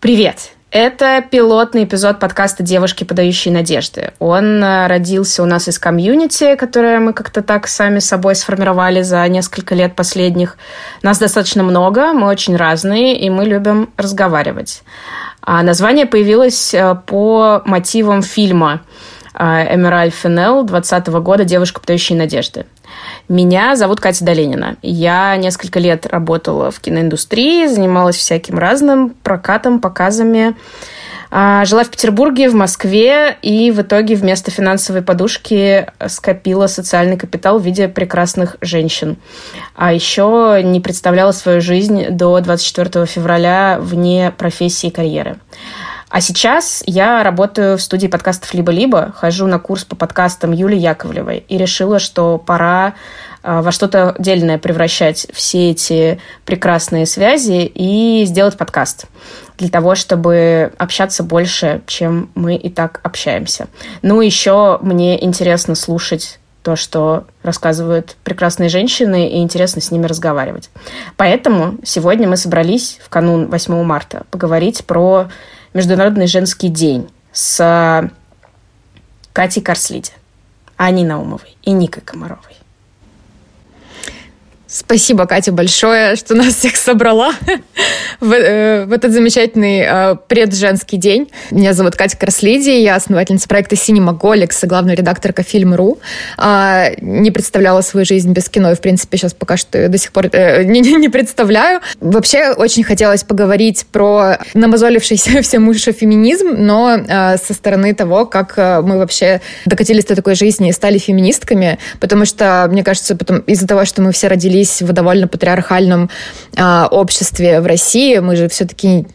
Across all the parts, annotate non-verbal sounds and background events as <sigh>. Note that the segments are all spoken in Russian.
Привет! Это пилотный эпизод подкаста «Девушки, подающие надежды». Он э, родился у нас из комьюнити, которое мы как-то так сами собой сформировали за несколько лет последних. Нас достаточно много, мы очень разные, и мы любим разговаривать. А название появилось э, по мотивам фильма э, Эмераль Фенел 20 года «Девушка, подающая надежды». Меня зовут Катя Доленина. Я несколько лет работала в киноиндустрии, занималась всяким разным прокатом, показами. А, жила в Петербурге, в Москве, и в итоге вместо финансовой подушки скопила социальный капитал в виде прекрасных женщин. А еще не представляла свою жизнь до 24 февраля вне профессии и карьеры. А сейчас я работаю в студии подкастов «Либо-либо», хожу на курс по подкастам Юлии Яковлевой и решила, что пора а, во что-то дельное превращать все эти прекрасные связи и сделать подкаст для того, чтобы общаться больше, чем мы и так общаемся. Ну, еще мне интересно слушать то, что рассказывают прекрасные женщины, и интересно с ними разговаривать. Поэтому сегодня мы собрались в канун 8 марта поговорить про Международный женский день с Катей Корслиди, Аней Наумовой и Никой Комаровой. Спасибо, Катя, большое, что нас всех собрала <laughs> в, э, в этот замечательный э, предженский день. Меня зовут Катя Краслиди, я основательница проекта «Синемаголикс» и главная редакторка «Фильм.ру». Э, не представляла свою жизнь без кино, и, в принципе, сейчас пока что до сих пор э, <laughs> не, не представляю. Вообще, очень хотелось поговорить про намазолившийся <laughs> всем уши феминизм, но э, со стороны того, как э, мы вообще докатились до такой жизни и стали феминистками, потому что, мне кажется, потом из-за того, что мы все родились родились в довольно патриархальном э, обществе в России. Мы же все-таки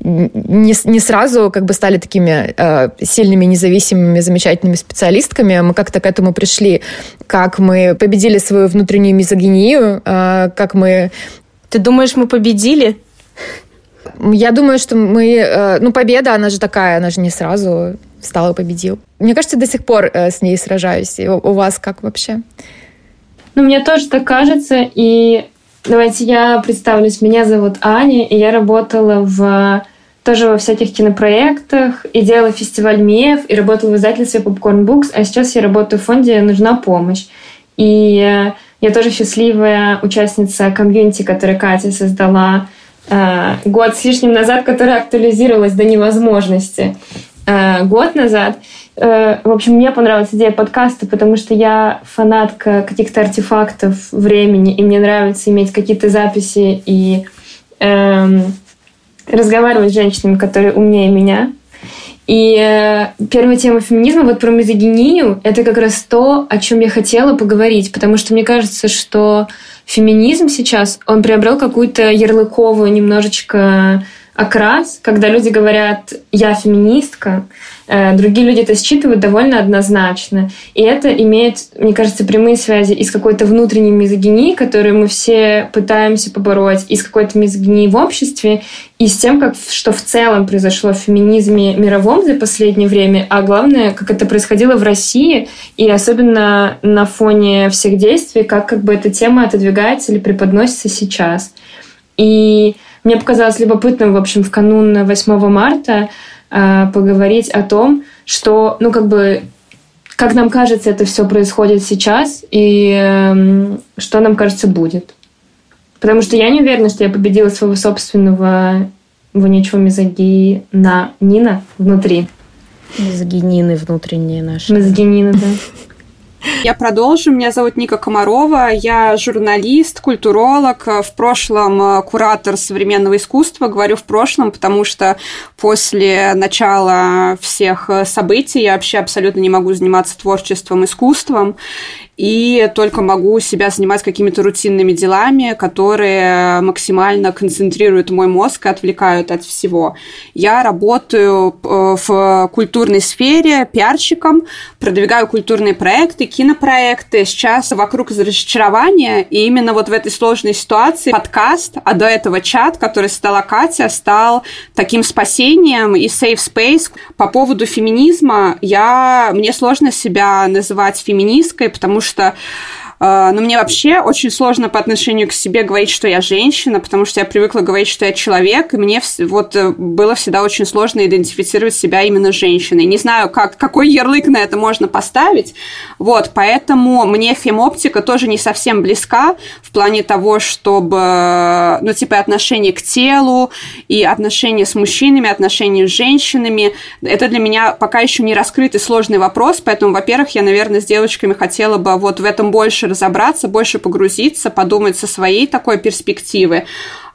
не, не сразу как бы стали такими э, сильными, независимыми, замечательными специалистками. Мы как-то к этому пришли, как мы победили свою внутреннюю мизогинию, э, как мы... Ты думаешь, мы победили? Я думаю, что мы... Ну, победа, она же такая, она же не сразу стала и победил. Мне кажется, до сих пор э, с ней сражаюсь. У, у вас как вообще? Ну, мне тоже так кажется. И давайте я представлюсь. Меня зовут Аня, и я работала в тоже во всяких кинопроектах и делала фестиваль МЕФ, и работала в издательстве Popcorn Books, а сейчас я работаю в фонде «Нужна помощь». И я тоже счастливая участница комьюнити, которую Катя создала э, год с лишним назад, которая актуализировалась до невозможности э, год назад. Э, в общем, мне понравилась идея подкаста, потому что я фанатка каких-то артефактов времени, и мне нравится иметь какие-то записи и эм, разговаривать с женщинами, которые умнее меня. И э, первая тема феминизма, вот про мизогинию, это как раз то, о чем я хотела поговорить, потому что мне кажется, что феминизм сейчас, он приобрел какую-то ярлыковую немножечко окрас, когда люди говорят «я феминистка», э, другие люди это считывают довольно однозначно. И это имеет, мне кажется, прямые связи и с какой-то внутренней мизогинией, которую мы все пытаемся побороть, и с какой-то мизогинией в обществе, и с тем, как, что в целом произошло в феминизме мировом за последнее время, а главное, как это происходило в России, и особенно на фоне всех действий, как как бы эта тема отодвигается или преподносится сейчас. И мне показалось любопытным, в общем, в канун 8 марта э, поговорить о том, что, ну, как бы, как нам кажется, это все происходит сейчас, и э, что нам кажется будет. Потому что я не уверена, что я победила своего собственного вонючего мизогина Нина внутри. Мизогинины внутренние наши. Мизогинины, да. Я продолжу. Меня зовут Ника Комарова. Я журналист, культуролог, в прошлом э, куратор современного искусства. Говорю в прошлом, потому что после начала всех э, событий я вообще абсолютно не могу заниматься творчеством, искусством и только могу себя занимать какими-то рутинными делами, которые максимально концентрируют мой мозг и отвлекают от всего. Я работаю э, в культурной сфере пиарщиком, продвигаю культурные проекты, кинопроекты. Сейчас вокруг разочарования, и именно вот в этой сложной ситуации подкаст, а до этого чат, который стала Катя, стал таким спасением и safe space. По поводу феминизма, я, мне сложно себя называть феминисткой, потому что но мне вообще очень сложно по отношению к себе говорить, что я женщина, потому что я привыкла говорить, что я человек, и мне вот э, было всегда очень сложно идентифицировать себя именно женщиной. Не знаю, как, какой ярлык на это можно поставить, вот, поэтому мне фемоптика тоже не совсем близка в плане того, чтобы, ну, типа, отношение к телу и отношения с мужчинами, отношения с женщинами. Это для меня пока еще не раскрытый сложный вопрос, поэтому, во-первых, я, наверное, с девочками хотела бы вот в этом больше разобраться, больше погрузиться, подумать со своей такой перспективы.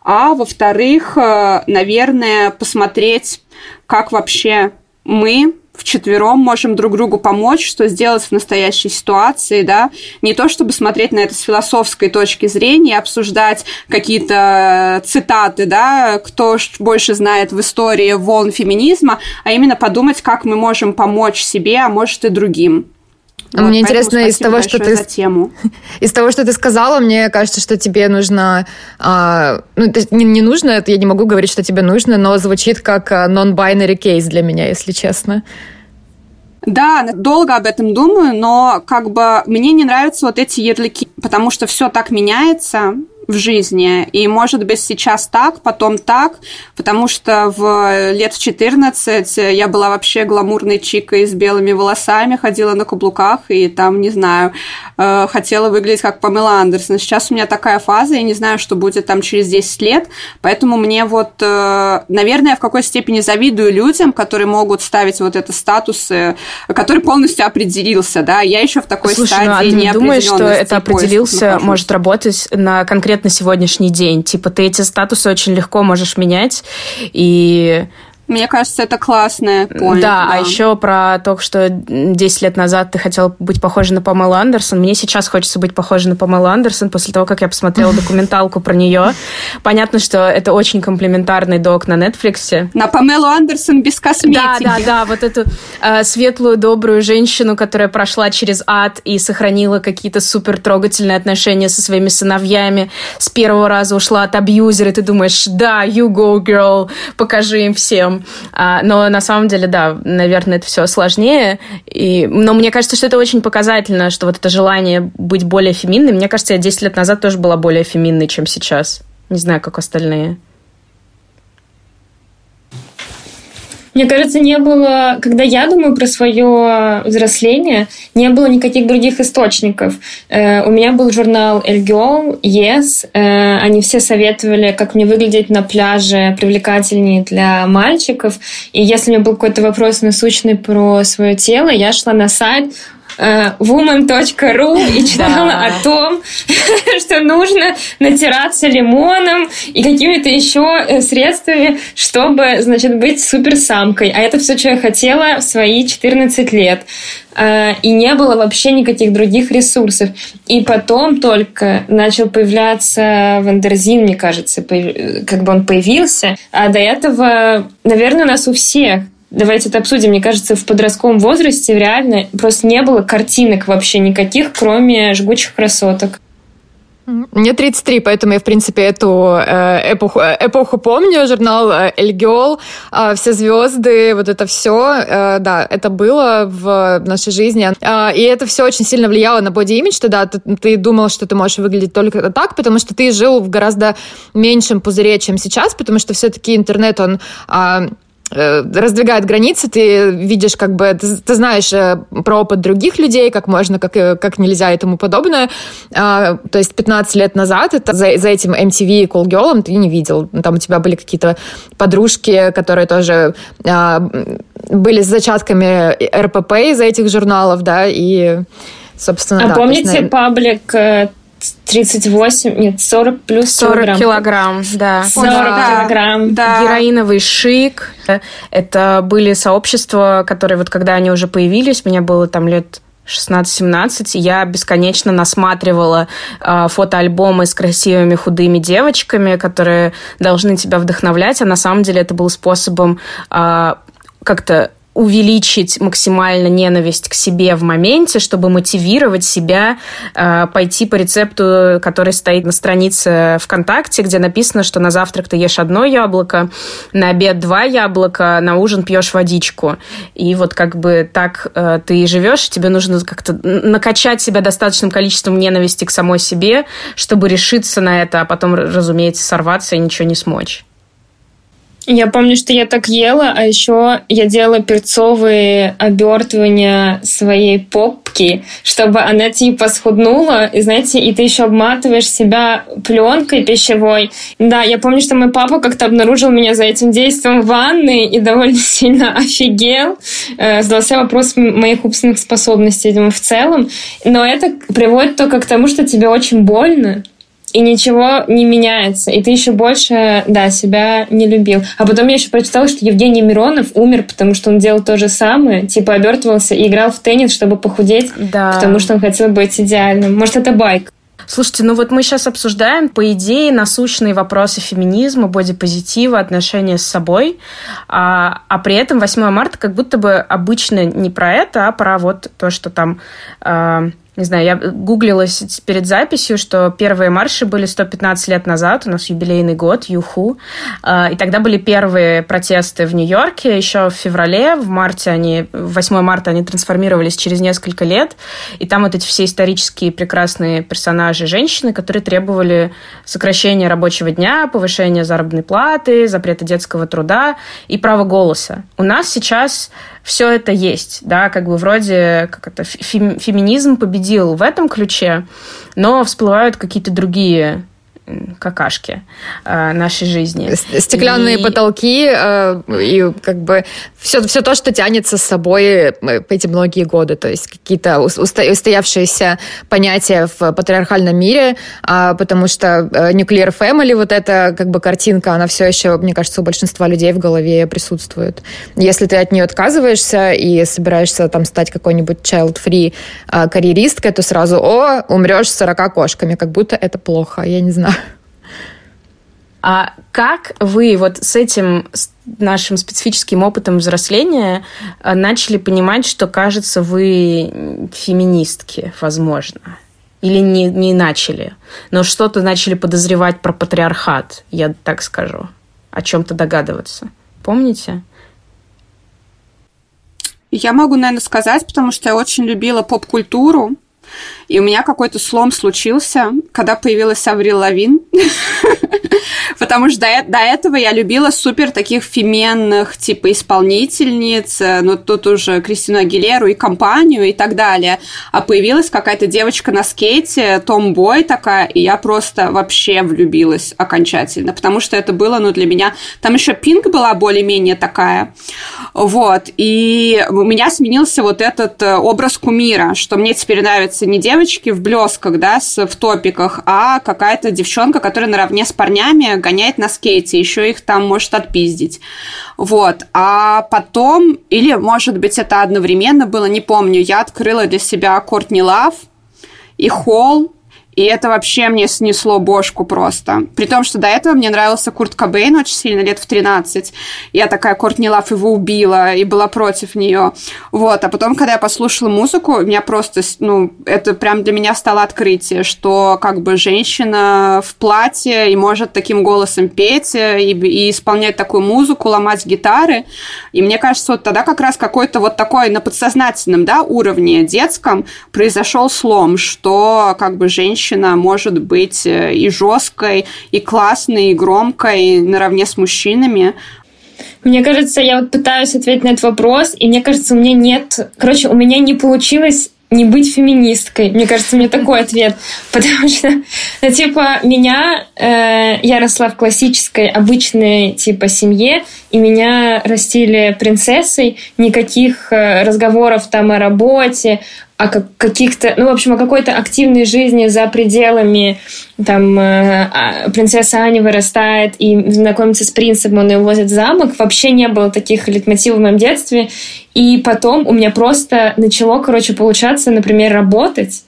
А во-вторых, э, наверное, посмотреть, как вообще мы вчетвером можем друг другу помочь, что сделать в настоящей ситуации, да, не то чтобы смотреть на это с философской точки зрения, обсуждать какие-то цитаты, да, кто больше знает в истории волн феминизма, а именно подумать, как мы можем помочь себе, а может и другим. Вот, мне интересно из того, что ты тему. <laughs> из того, что ты сказала, мне кажется, что тебе нужно, а, ну не, не нужно, это я не могу говорить, что тебе нужно, но звучит как а, non-binary кейс для меня, если честно. Да, долго об этом думаю, но как бы мне не нравятся вот эти ярлыки, потому что все так меняется, в жизни. И может быть сейчас так, потом так, потому что в лет в 14 я была вообще гламурной чикой с белыми волосами, ходила на каблуках и там, не знаю, э, хотела выглядеть как Памела Андерсон. Сейчас у меня такая фаза, я не знаю, что будет там через 10 лет, поэтому мне вот, э, наверное, в какой степени завидую людям, которые могут ставить вот это статусы, который полностью определился, да, я еще в такой Слушай, стадии ну, а ты не думаешь, что это определился, может работать на конкретно на сегодняшний день. Типа ты эти статусы очень легко можешь менять, и мне кажется, это классная point. Да, да, а еще про то, что 10 лет назад ты хотел быть похожа на Памелу Андерсон. Мне сейчас хочется быть похожей на Памелу Андерсон после того, как я посмотрела документалку про нее. Понятно, что это очень комплементарный док на Netflix. На Памелу Андерсон без косметики. Да, да, да, вот эту э, светлую, добрую женщину, которая прошла через ад и сохранила какие-то супер трогательные отношения со своими сыновьями. С первого раза ушла от абьюзера, и ты думаешь, да, you go, girl, покажи им всем. А, но на самом деле, да, наверное, это все сложнее. И, но мне кажется, что это очень показательно, что вот это желание быть более феминной. Мне кажется, я 10 лет назад тоже была более феминной, чем сейчас. Не знаю, как остальные. Мне кажется, не было, когда я думаю про свое взросление, не было никаких других источников. Э, у меня был журнал El Girl, Yes. Они все советовали, как мне выглядеть на пляже привлекательнее для мальчиков. И если у меня был какой-то вопрос насущный про свое тело, я шла на сайт, woman.ru и читала да. о том, <laughs> что нужно натираться лимоном и какими-то еще э, средствами, чтобы, значит, быть суперсамкой. А это все, что я хотела в свои 14 лет э, и не было вообще никаких других ресурсов. И потом только начал появляться Wonderzine, мне кажется, как бы он появился. А до этого, наверное, у нас у всех Давайте это обсудим. Мне кажется, в подростковом возрасте реально просто не было картинок вообще никаких, кроме жгучих красоток. Мне 33, поэтому я, в принципе, эту э, эпоху, э, эпоху помню. Журнал э, «Эльгиол», э, «Все звезды», вот это все. Э, да, это было в нашей жизни. Э, и это все очень сильно влияло на боди-имидж. Что, да, ты, ты думал, что ты можешь выглядеть только так, потому что ты жил в гораздо меньшем пузыре, чем сейчас, потому что все-таки интернет, он... Э, раздвигает границы, ты видишь, как бы, ты, ты знаешь э, про опыт других людей, как можно, как, э, как нельзя и тому подобное. А, то есть 15 лет назад это за, за этим MTV и Cool Girl ты не видел. Там у тебя были какие-то подружки, которые тоже а, были с зачатками РПП из этих журналов, да, и собственно, а да, помните есть, паблик 38, нет, 40 плюс 40 килограмм. килограмм, да. 40 да, килограмм. Да. Героиновый шик. Это были сообщества, которые вот когда они уже появились, мне было там лет 16-17, я бесконечно насматривала э, фотоальбомы с красивыми худыми девочками, которые должны тебя вдохновлять, а на самом деле это был способом э, как-то увеличить максимально ненависть к себе в моменте, чтобы мотивировать себя э, пойти по рецепту, который стоит на странице ВКонтакте, где написано, что на завтрак ты ешь одно яблоко, на обед два яблока, на ужин пьешь водичку. И вот как бы так э, ты живешь, тебе нужно как-то накачать себя достаточным количеством ненависти к самой себе, чтобы решиться на это, а потом, разумеется, сорваться и ничего не смочь. Я помню, что я так ела, а еще я делала перцовые обертывания своей попки, чтобы она типа схуднула, и знаете, и ты еще обматываешь себя пленкой пищевой. Да, я помню, что мой папа как-то обнаружил меня за этим действием в ванной и довольно <laughs> сильно офигел. Э, задался вопрос моих умственных способностей, думаю, в целом. Но это приводит только к тому, что тебе очень больно, и ничего не меняется, и ты еще больше, да, себя не любил. А потом я еще прочитала, что Евгений Миронов умер, потому что он делал то же самое, типа обертывался и играл в теннис, чтобы похудеть, да. потому что он хотел быть идеальным. Может, это байк? Слушайте, ну вот мы сейчас обсуждаем, по идее, насущные вопросы феминизма, бодипозитива, отношения с собой, а, а при этом 8 марта как будто бы обычно не про это, а про вот то, что там... Э, не знаю, я гуглилась перед записью, что первые марши были 115 лет назад, у нас юбилейный год, Юху, а, и тогда были первые протесты в Нью-Йорке, еще в феврале, в марте они, 8 марта они трансформировались через несколько лет, и там вот эти все исторические прекрасные персонажи, женщины, которые требовали сокращения рабочего дня, повышения заработной платы, запрета детского труда и права голоса. У нас сейчас все это есть, да, как бы вроде как это феминизм победил в этом ключе, но всплывают какие-то другие какашки э, нашей жизни. Стеклянные и... потолки э, и как бы все, все то, что тянется с собой э, эти многие годы, то есть какие-то устоявшиеся понятия в патриархальном мире, э, потому что э, nuclear family, вот эта как бы картинка, она все еще, мне кажется, у большинства людей в голове присутствует. Если ты от нее отказываешься и собираешься там стать какой-нибудь child-free э, карьеристкой, то сразу, о, умрешь с 40 кошками, как будто это плохо, я не знаю. А как вы вот с этим с нашим специфическим опытом взросления э, начали понимать, что, кажется, вы феминистки, возможно? Или не, не начали, но что-то начали подозревать про патриархат, я так скажу, о чем-то догадываться. Помните? Я могу, наверное, сказать, потому что я очень любила поп-культуру, и у меня какой-то слом случился, когда появилась Аврил Лавин. <laughs> Потому что до, до этого я любила супер таких феменных, типа, исполнительниц, э, ну, тут уже Кристину Агилеру и компанию и так далее. А появилась какая-то девочка на скейте, Том Бой такая, и я просто вообще влюбилась окончательно, потому что это было, ну, для меня... Там еще Пинк была более-менее такая. Вот. И у меня сменился вот этот э, образ кумира, что мне теперь нравится не девочка, девочки в блесках, да, в топиках, а какая-то девчонка, которая наравне с парнями гоняет на скейте, еще их там может отпиздить. Вот. А потом, или, может быть, это одновременно было, не помню, я открыла для себя Кортни Лав и Холл, и это вообще мне снесло бошку просто. При том, что до этого мне нравился Курт Кобейн очень сильно, лет в 13. Я такая, Кортни Лав его убила и была против нее. Вот. А потом, когда я послушала музыку, у меня просто, ну, это прям для меня стало открытие, что как бы женщина в платье и может таким голосом петь э, и, и исполнять такую музыку, ломать гитары. И мне кажется, вот тогда как раз какой-то вот такой на подсознательном, да, уровне детском произошел слом, что как бы женщина женщина может быть э, и жесткой, и классной, и громкой наравне с мужчинами. Мне кажется, я вот пытаюсь ответить на этот вопрос, и мне кажется, у меня нет... Короче, у меня не получилось не быть феминисткой. Мне кажется, мне такой <laughs> ответ. Потому что, ну, типа, меня... Э, я росла в классической, обычной, типа, семье, и меня растили принцессой. Никаких э, разговоров там о работе, о каких-то, ну, в общем, о какой-то активной жизни за пределами, там, э, а, принцесса Аня вырастает и знакомится с принцем, он ее возит в замок, вообще не было таких литмотивов в моем детстве, и потом у меня просто начало, короче, получаться, например, работать,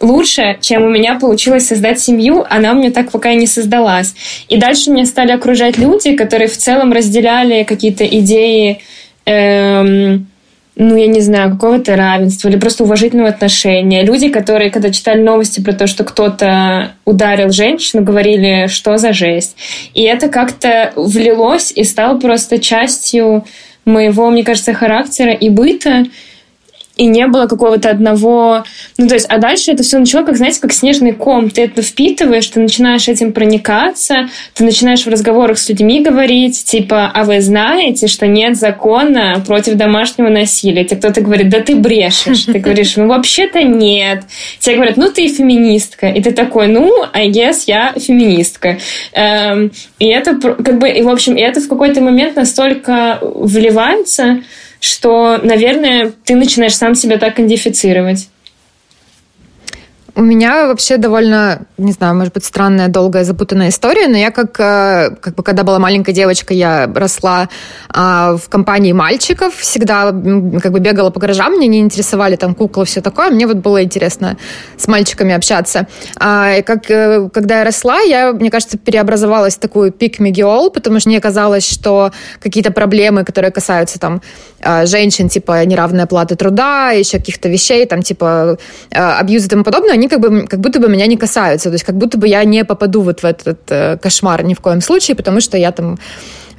лучше, чем у меня получилось создать семью, она у меня так пока и не создалась. И дальше меня стали окружать люди, которые в целом разделяли какие-то идеи эм, ну, я не знаю, какого-то равенства или просто уважительного отношения. Люди, которые, когда читали новости про то, что кто-то ударил женщину, говорили, что за жесть. И это как-то влилось и стало просто частью моего, мне кажется, характера и быта и не было какого-то одного... Ну, то есть, а дальше это все начало, как, знаете, как снежный ком. Ты это впитываешь, ты начинаешь этим проникаться, ты начинаешь в разговорах с людьми говорить, типа, а вы знаете, что нет закона против домашнего насилия? Тебе кто-то говорит, да ты брешешь. Ты говоришь, ну, вообще-то нет. Тебе говорят, ну, ты феминистка. И ты такой, ну, I guess я феминистка. Эм, и это как бы, и, в общем, и это в какой-то момент настолько вливается, что, наверное, ты начинаешь сам себя так идентифицировать. У меня вообще довольно, не знаю, может быть, странная, долгая, запутанная история, но я как, э, как бы, когда была маленькая девочка, я росла а, в компании мальчиков, всегда как бы бегала по гаражам, мне не интересовали там куклы, все такое, мне вот было интересно с мальчиками общаться. А, и как, э, когда я росла, я, мне кажется, переобразовалась в такую me girl, потому что мне казалось, что какие-то проблемы, которые касаются там а, женщин, типа неравная плата труда, еще каких-то вещей, там типа абьюз и тому подобное, они как, бы, как будто бы меня не касаются. То есть как будто бы я не попаду вот в этот э, кошмар ни в коем случае, потому что я там...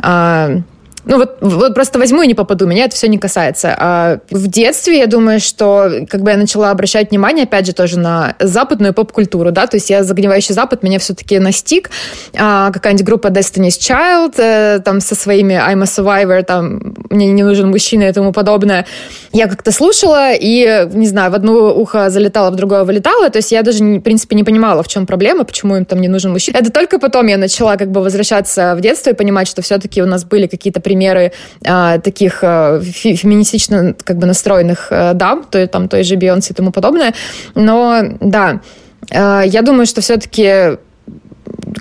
Э, ну вот, вот просто возьму и не попаду, меня это все не касается. А в детстве я думаю, что как бы я начала обращать внимание, опять же, тоже на западную поп-культуру, да, то есть я загнивающий Запад меня все-таки настиг. А, какая-нибудь группа Destiny's Child, э, там со своими I'm a Survivor, там мне не нужен мужчина и тому подобное. Я как-то слушала и, не знаю, в одно ухо залетала, в другое вылетала, то есть я даже, в принципе, не понимала, в чем проблема, почему им там не нужен мужчина. Это только потом я начала как бы возвращаться в детство и понимать, что все-таки у нас были какие-то примеры а, таких а, феминистично как бы настроенных а, дам, то, там, той же Бейонсе и тому подобное. Но да, а, я думаю, что все-таки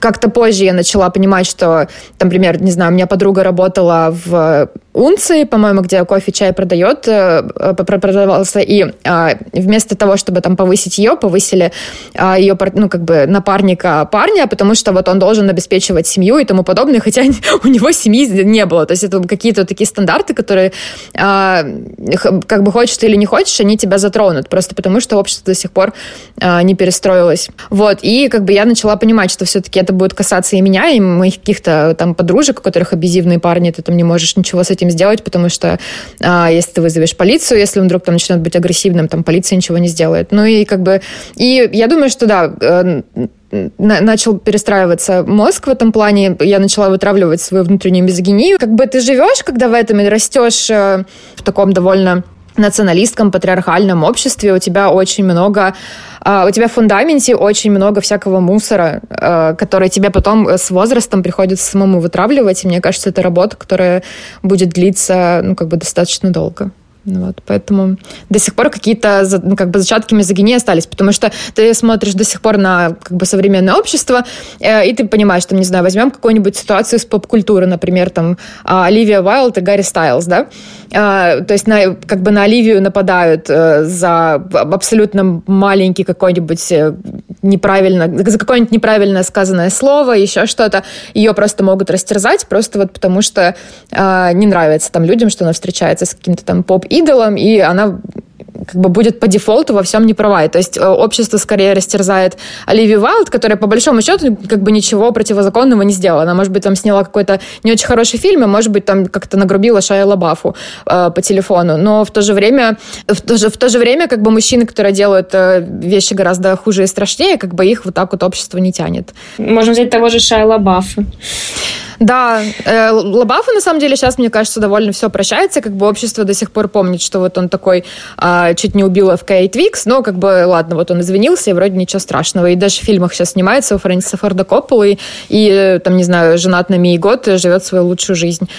как-то позже я начала понимать, что, там, например, не знаю, у меня подруга работала в унции, по-моему, где кофе, чай продает, э, продавался, и а, вместо того, чтобы там повысить ее, повысили а, ее, ну, как бы напарника парня, потому что вот он должен обеспечивать семью и тому подобное, хотя <laughs> у него семьи не было. То есть это какие-то такие стандарты, которые а, как бы хочешь ты или не хочешь, они тебя затронут, просто потому что общество до сих пор не перестроилось. Вот, и как бы я начала понимать, что все-таки это будет касаться и меня, и моих каких-то там подружек, у которых абьюзивные парни, ты там не можешь ничего с этим этим сделать, потому что а, если ты вызовешь полицию, если он вдруг там начнет быть агрессивным, там полиция ничего не сделает. Ну и как бы... И я думаю, что да, э, начал перестраиваться мозг в этом плане, я начала вытравливать свою внутреннюю мизогинию. Как бы ты живешь, когда в этом и растешь э, в таком довольно националистском, патриархальном обществе у тебя очень много, а, у тебя в фундаменте очень много всякого мусора, а, который тебе потом с возрастом приходится самому вытравливать. И мне кажется, это работа, которая будет длиться, ну, как бы достаточно долго. Ну вот, поэтому до сих пор какие-то ну, как бы зачатки мизогинии остались, потому что ты смотришь до сих пор на как бы современное общество, э, и ты понимаешь, там, не знаю, возьмем какую-нибудь ситуацию с поп-культуры, например, там, а, Оливия Уайлд и Гарри Стайлз, да, а, то есть на, как бы на Оливию нападают э, за абсолютно маленький какой-нибудь э, неправильно, за какое-нибудь неправильно сказанное слово, еще что-то, ее просто могут растерзать, просто вот потому что э, не нравится там людям, что она встречается с каким-то там поп идолом, и она как бы будет по дефолту во всем не права. То есть э, общество скорее растерзает Оливию Вайлд, которая по большому счету как бы ничего противозаконного не сделала. Она, может быть, там сняла какой-то не очень хороший фильм, а может быть, там как-то нагрубила Шая Лабафу э, по телефону. Но в то же время, в то же, в то же время, как бы мужчины, которые делают э, вещи гораздо хуже и страшнее, как бы их вот так вот общество не тянет. Можем взять того же Шая Лабафа. Да, э, Лабафу, на самом деле, сейчас, мне кажется, довольно все прощается, как бы общество до сих пор помнит, что вот он такой э, чуть не убил ФК и Твикс, но как бы, ладно, вот он извинился, и вроде ничего страшного. И даже в фильмах сейчас снимается у Фрэнсиса Форда Копполы, и, э, там, не знаю, женат на Мии Год, живет свою лучшую жизнь.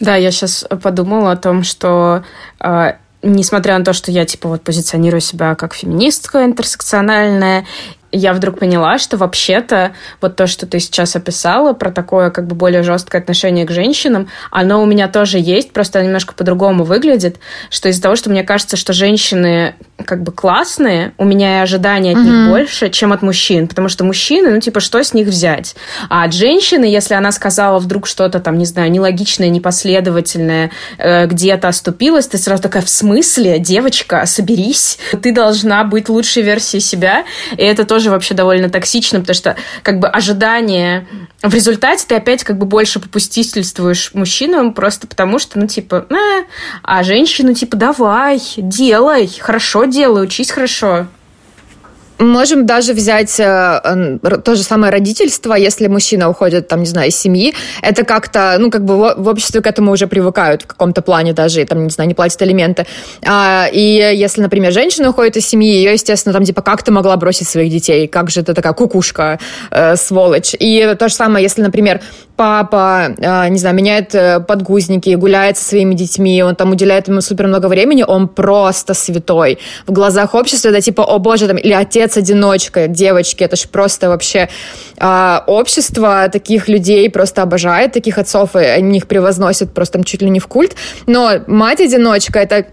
Да, я сейчас подумала о том, что э, несмотря на то, что я, типа, вот позиционирую себя как феминистка интерсекциональная, я вдруг поняла, что вообще-то вот то, что ты сейчас описала, про такое как бы более жесткое отношение к женщинам, оно у меня тоже есть, просто немножко по-другому выглядит, что из-за того, что мне кажется, что женщины как бы классные, у меня и ожидания от mm-hmm. них больше, чем от мужчин, потому что мужчины, ну типа, что с них взять? А от женщины, если она сказала вдруг что-то там, не знаю, нелогичное, непоследовательное, э, где-то оступилась, ты сразу такая, в смысле, девочка, соберись, ты должна быть лучшей версией себя, и это тоже вообще довольно токсично, потому что как бы ожидание в результате ты опять как бы больше попустительствуешь мужчинам просто потому, что, ну, типа, э, а женщину, типа, давай, делай, хорошо делай, учись хорошо. Можем даже взять э, то же самое родительство, если мужчина уходит, там, не знаю, из семьи, это как-то, ну, как бы в, обществе к этому уже привыкают в каком-то плане даже, и, там, не знаю, не платят элементы. А, и если, например, женщина уходит из семьи, ее, естественно, там, типа, как ты могла бросить своих детей? Как же ты такая кукушка, э, сволочь? И то же самое, если, например, папа, э, не знаю, меняет э, подгузники, гуляет со своими детьми, он там уделяет ему супер много времени, он просто святой. В глазах общества это типа, о боже, там, или отец отец-одиночка, девочки, это же просто вообще э, общество таких людей просто обожает таких отцов, и они их превозносят просто там чуть ли не в культ. Но мать-одиночка это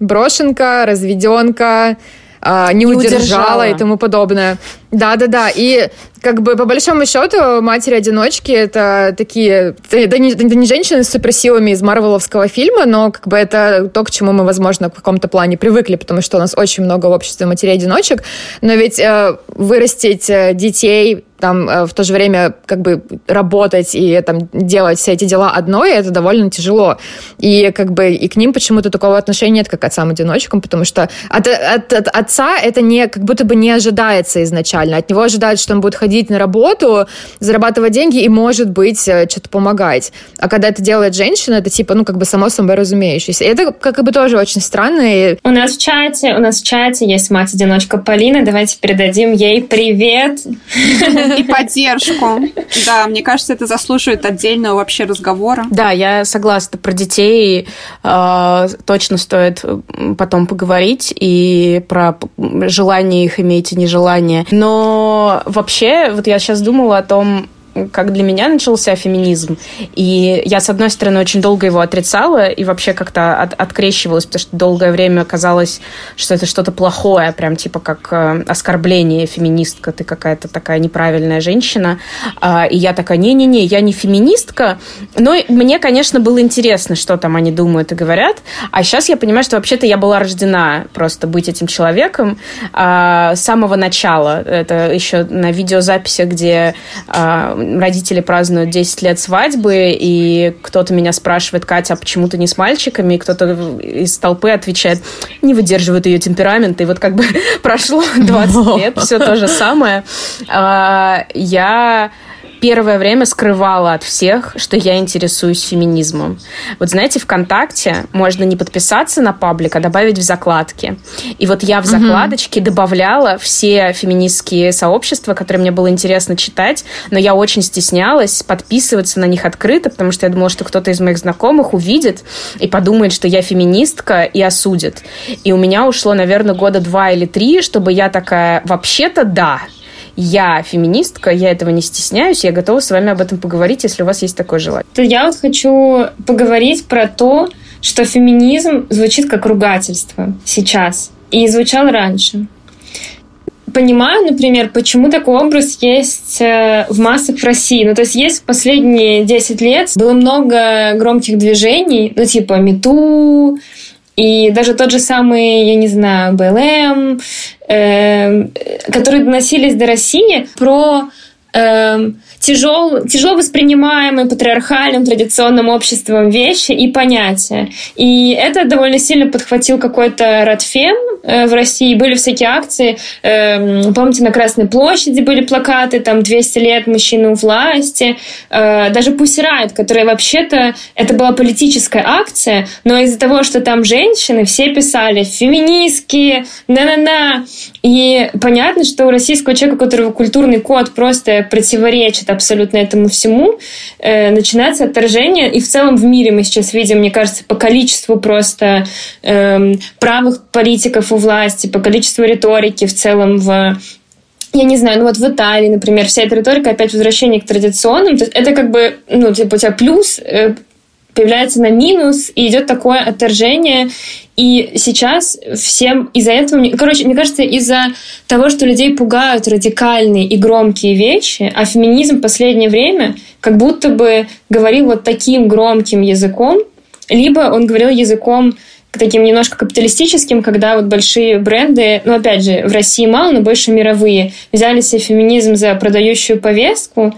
брошенка, разведенка, не, не удержала, удержала и тому подобное. Да-да-да, и как бы по большому счету матери-одиночки это такие, это не, это не женщины с суперсилами из марвеловского фильма, но как бы это то, к чему мы, возможно, в каком-то плане привыкли, потому что у нас очень много в обществе матерей-одиночек, но ведь э, вырастить э, детей там э, в то же время как бы работать и там делать все эти дела одной, это довольно тяжело. И как бы и к ним почему-то такого отношения нет, как к отцам-одиночкам, потому что от, от, от отца это не как будто бы не ожидается изначально. От него ожидают, что он будет ходить на работу, зарабатывать деньги и, может быть, э, что-то помогать. А когда это делает женщина, это типа, ну, как бы само собой разумеющееся. И это как бы тоже очень странно. И... У нас в чате, у нас в чате есть мать-одиночка Полина. Давайте передадим ей привет. <laughs> И поддержку. Да, мне кажется, это заслуживает отдельного вообще разговора. Да, я согласна. Про детей э, точно стоит потом поговорить и про желание их иметь и нежелание. Но вообще, вот я сейчас думала о том, как для меня начался феминизм. И я, с одной стороны, очень долго его отрицала и вообще как-то от, открещивалась, потому что долгое время казалось, что это что-то плохое, прям типа как э, оскорбление феминистка, ты какая-то такая неправильная женщина. А, и я такая, не-не-не, я не феминистка. Но мне, конечно, было интересно, что там они думают и говорят. А сейчас я понимаю, что вообще-то я была рождена просто быть этим человеком а, с самого начала. Это еще на видеозаписи, где а, родители празднуют 10 лет свадьбы, и кто-то меня спрашивает, Катя, а почему ты не с мальчиками? И кто-то из толпы отвечает, не выдерживает ее темперамент. И вот как бы <laughs> прошло 20 <laughs> лет, все то же самое. А, я первое время скрывала от всех, что я интересуюсь феминизмом. Вот знаете, ВКонтакте можно не подписаться на паблик, а добавить в закладки. И вот я в закладочке mm-hmm. добавляла все феминистские сообщества, которые мне было интересно читать, но я очень стеснялась подписываться на них открыто, потому что я думала, что кто-то из моих знакомых увидит и подумает, что я феминистка и осудит. И у меня ушло, наверное, года два или три, чтобы я такая, вообще-то да, я феминистка, я этого не стесняюсь, я готова с вами об этом поговорить, если у вас есть такое желание. Я вот хочу поговорить про то, что феминизм звучит как ругательство сейчас и звучал раньше. Понимаю, например, почему такой образ есть э, в массах в России. Ну, то есть есть последние 10 лет было много громких движений, ну, типа Мету, и даже тот же самый, я не знаю, БЛМ, э, которые доносились до России про э, тяжел, тяжело воспринимаемые патриархальным традиционным обществом вещи и понятия. И это довольно сильно подхватил какой-то Радфем э, в России. Были всякие акции. Э, помните, на Красной площади были плакаты, там 200 лет мужчины у власти. Э, даже Riot, которая вообще-то это была политическая акция, но из-за того, что там женщины, все писали феминистки, на-на-на. И понятно, что у российского человека, у которого культурный код просто противоречит абсолютно этому всему, э, начинается отторжение. И в целом в мире мы сейчас видим, мне кажется, по количеству просто э, правых политиков у власти, по количеству риторики в целом в я не знаю, ну вот в Италии, например, вся эта риторика опять возвращение к традиционным, то есть это как бы, ну, типа у тебя плюс э, появляется на минус, и идет такое отторжение. И сейчас всем из-за этого... Короче, мне кажется, из-за того, что людей пугают радикальные и громкие вещи, а феминизм в последнее время как будто бы говорил вот таким громким языком, либо он говорил языком таким немножко капиталистическим, когда вот большие бренды, ну, опять же, в России мало, но больше мировые, взяли себе феминизм за продающую повестку,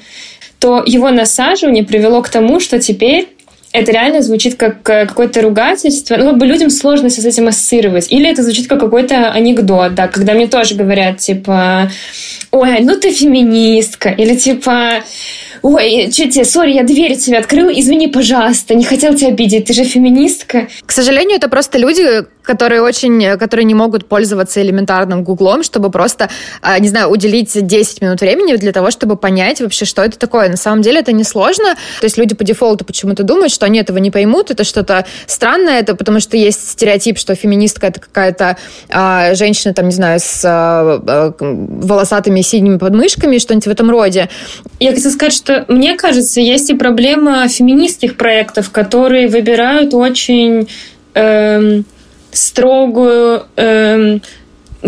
то его насаживание привело к тому, что теперь это реально звучит как э, какое-то ругательство. Ну, как бы людям сложно с этим ассоциировать. Или это звучит как какой-то анекдот, да, когда мне тоже говорят, типа, ой, ну ты феминистка. Или типа, ой, что тебе, сори, я дверь тебе открыла, извини, пожалуйста, не хотел тебя обидеть, ты же феминистка. К сожалению, это просто люди, которые очень, которые не могут пользоваться элементарным гуглом, чтобы просто, а, не знаю, уделить 10 минут времени для того, чтобы понять вообще, что это такое. На самом деле это несложно. То есть люди по дефолту почему-то думают, что они этого не поймут, это что-то странное, это потому что есть стереотип, что феминистка это какая-то а, женщина, там, не знаю, с а, а, волосатыми синими подмышками, что-нибудь в этом роде. Я хочу сказать, что мне кажется, есть и проблема феминистских проектов, которые выбирают очень эм, строгую эм,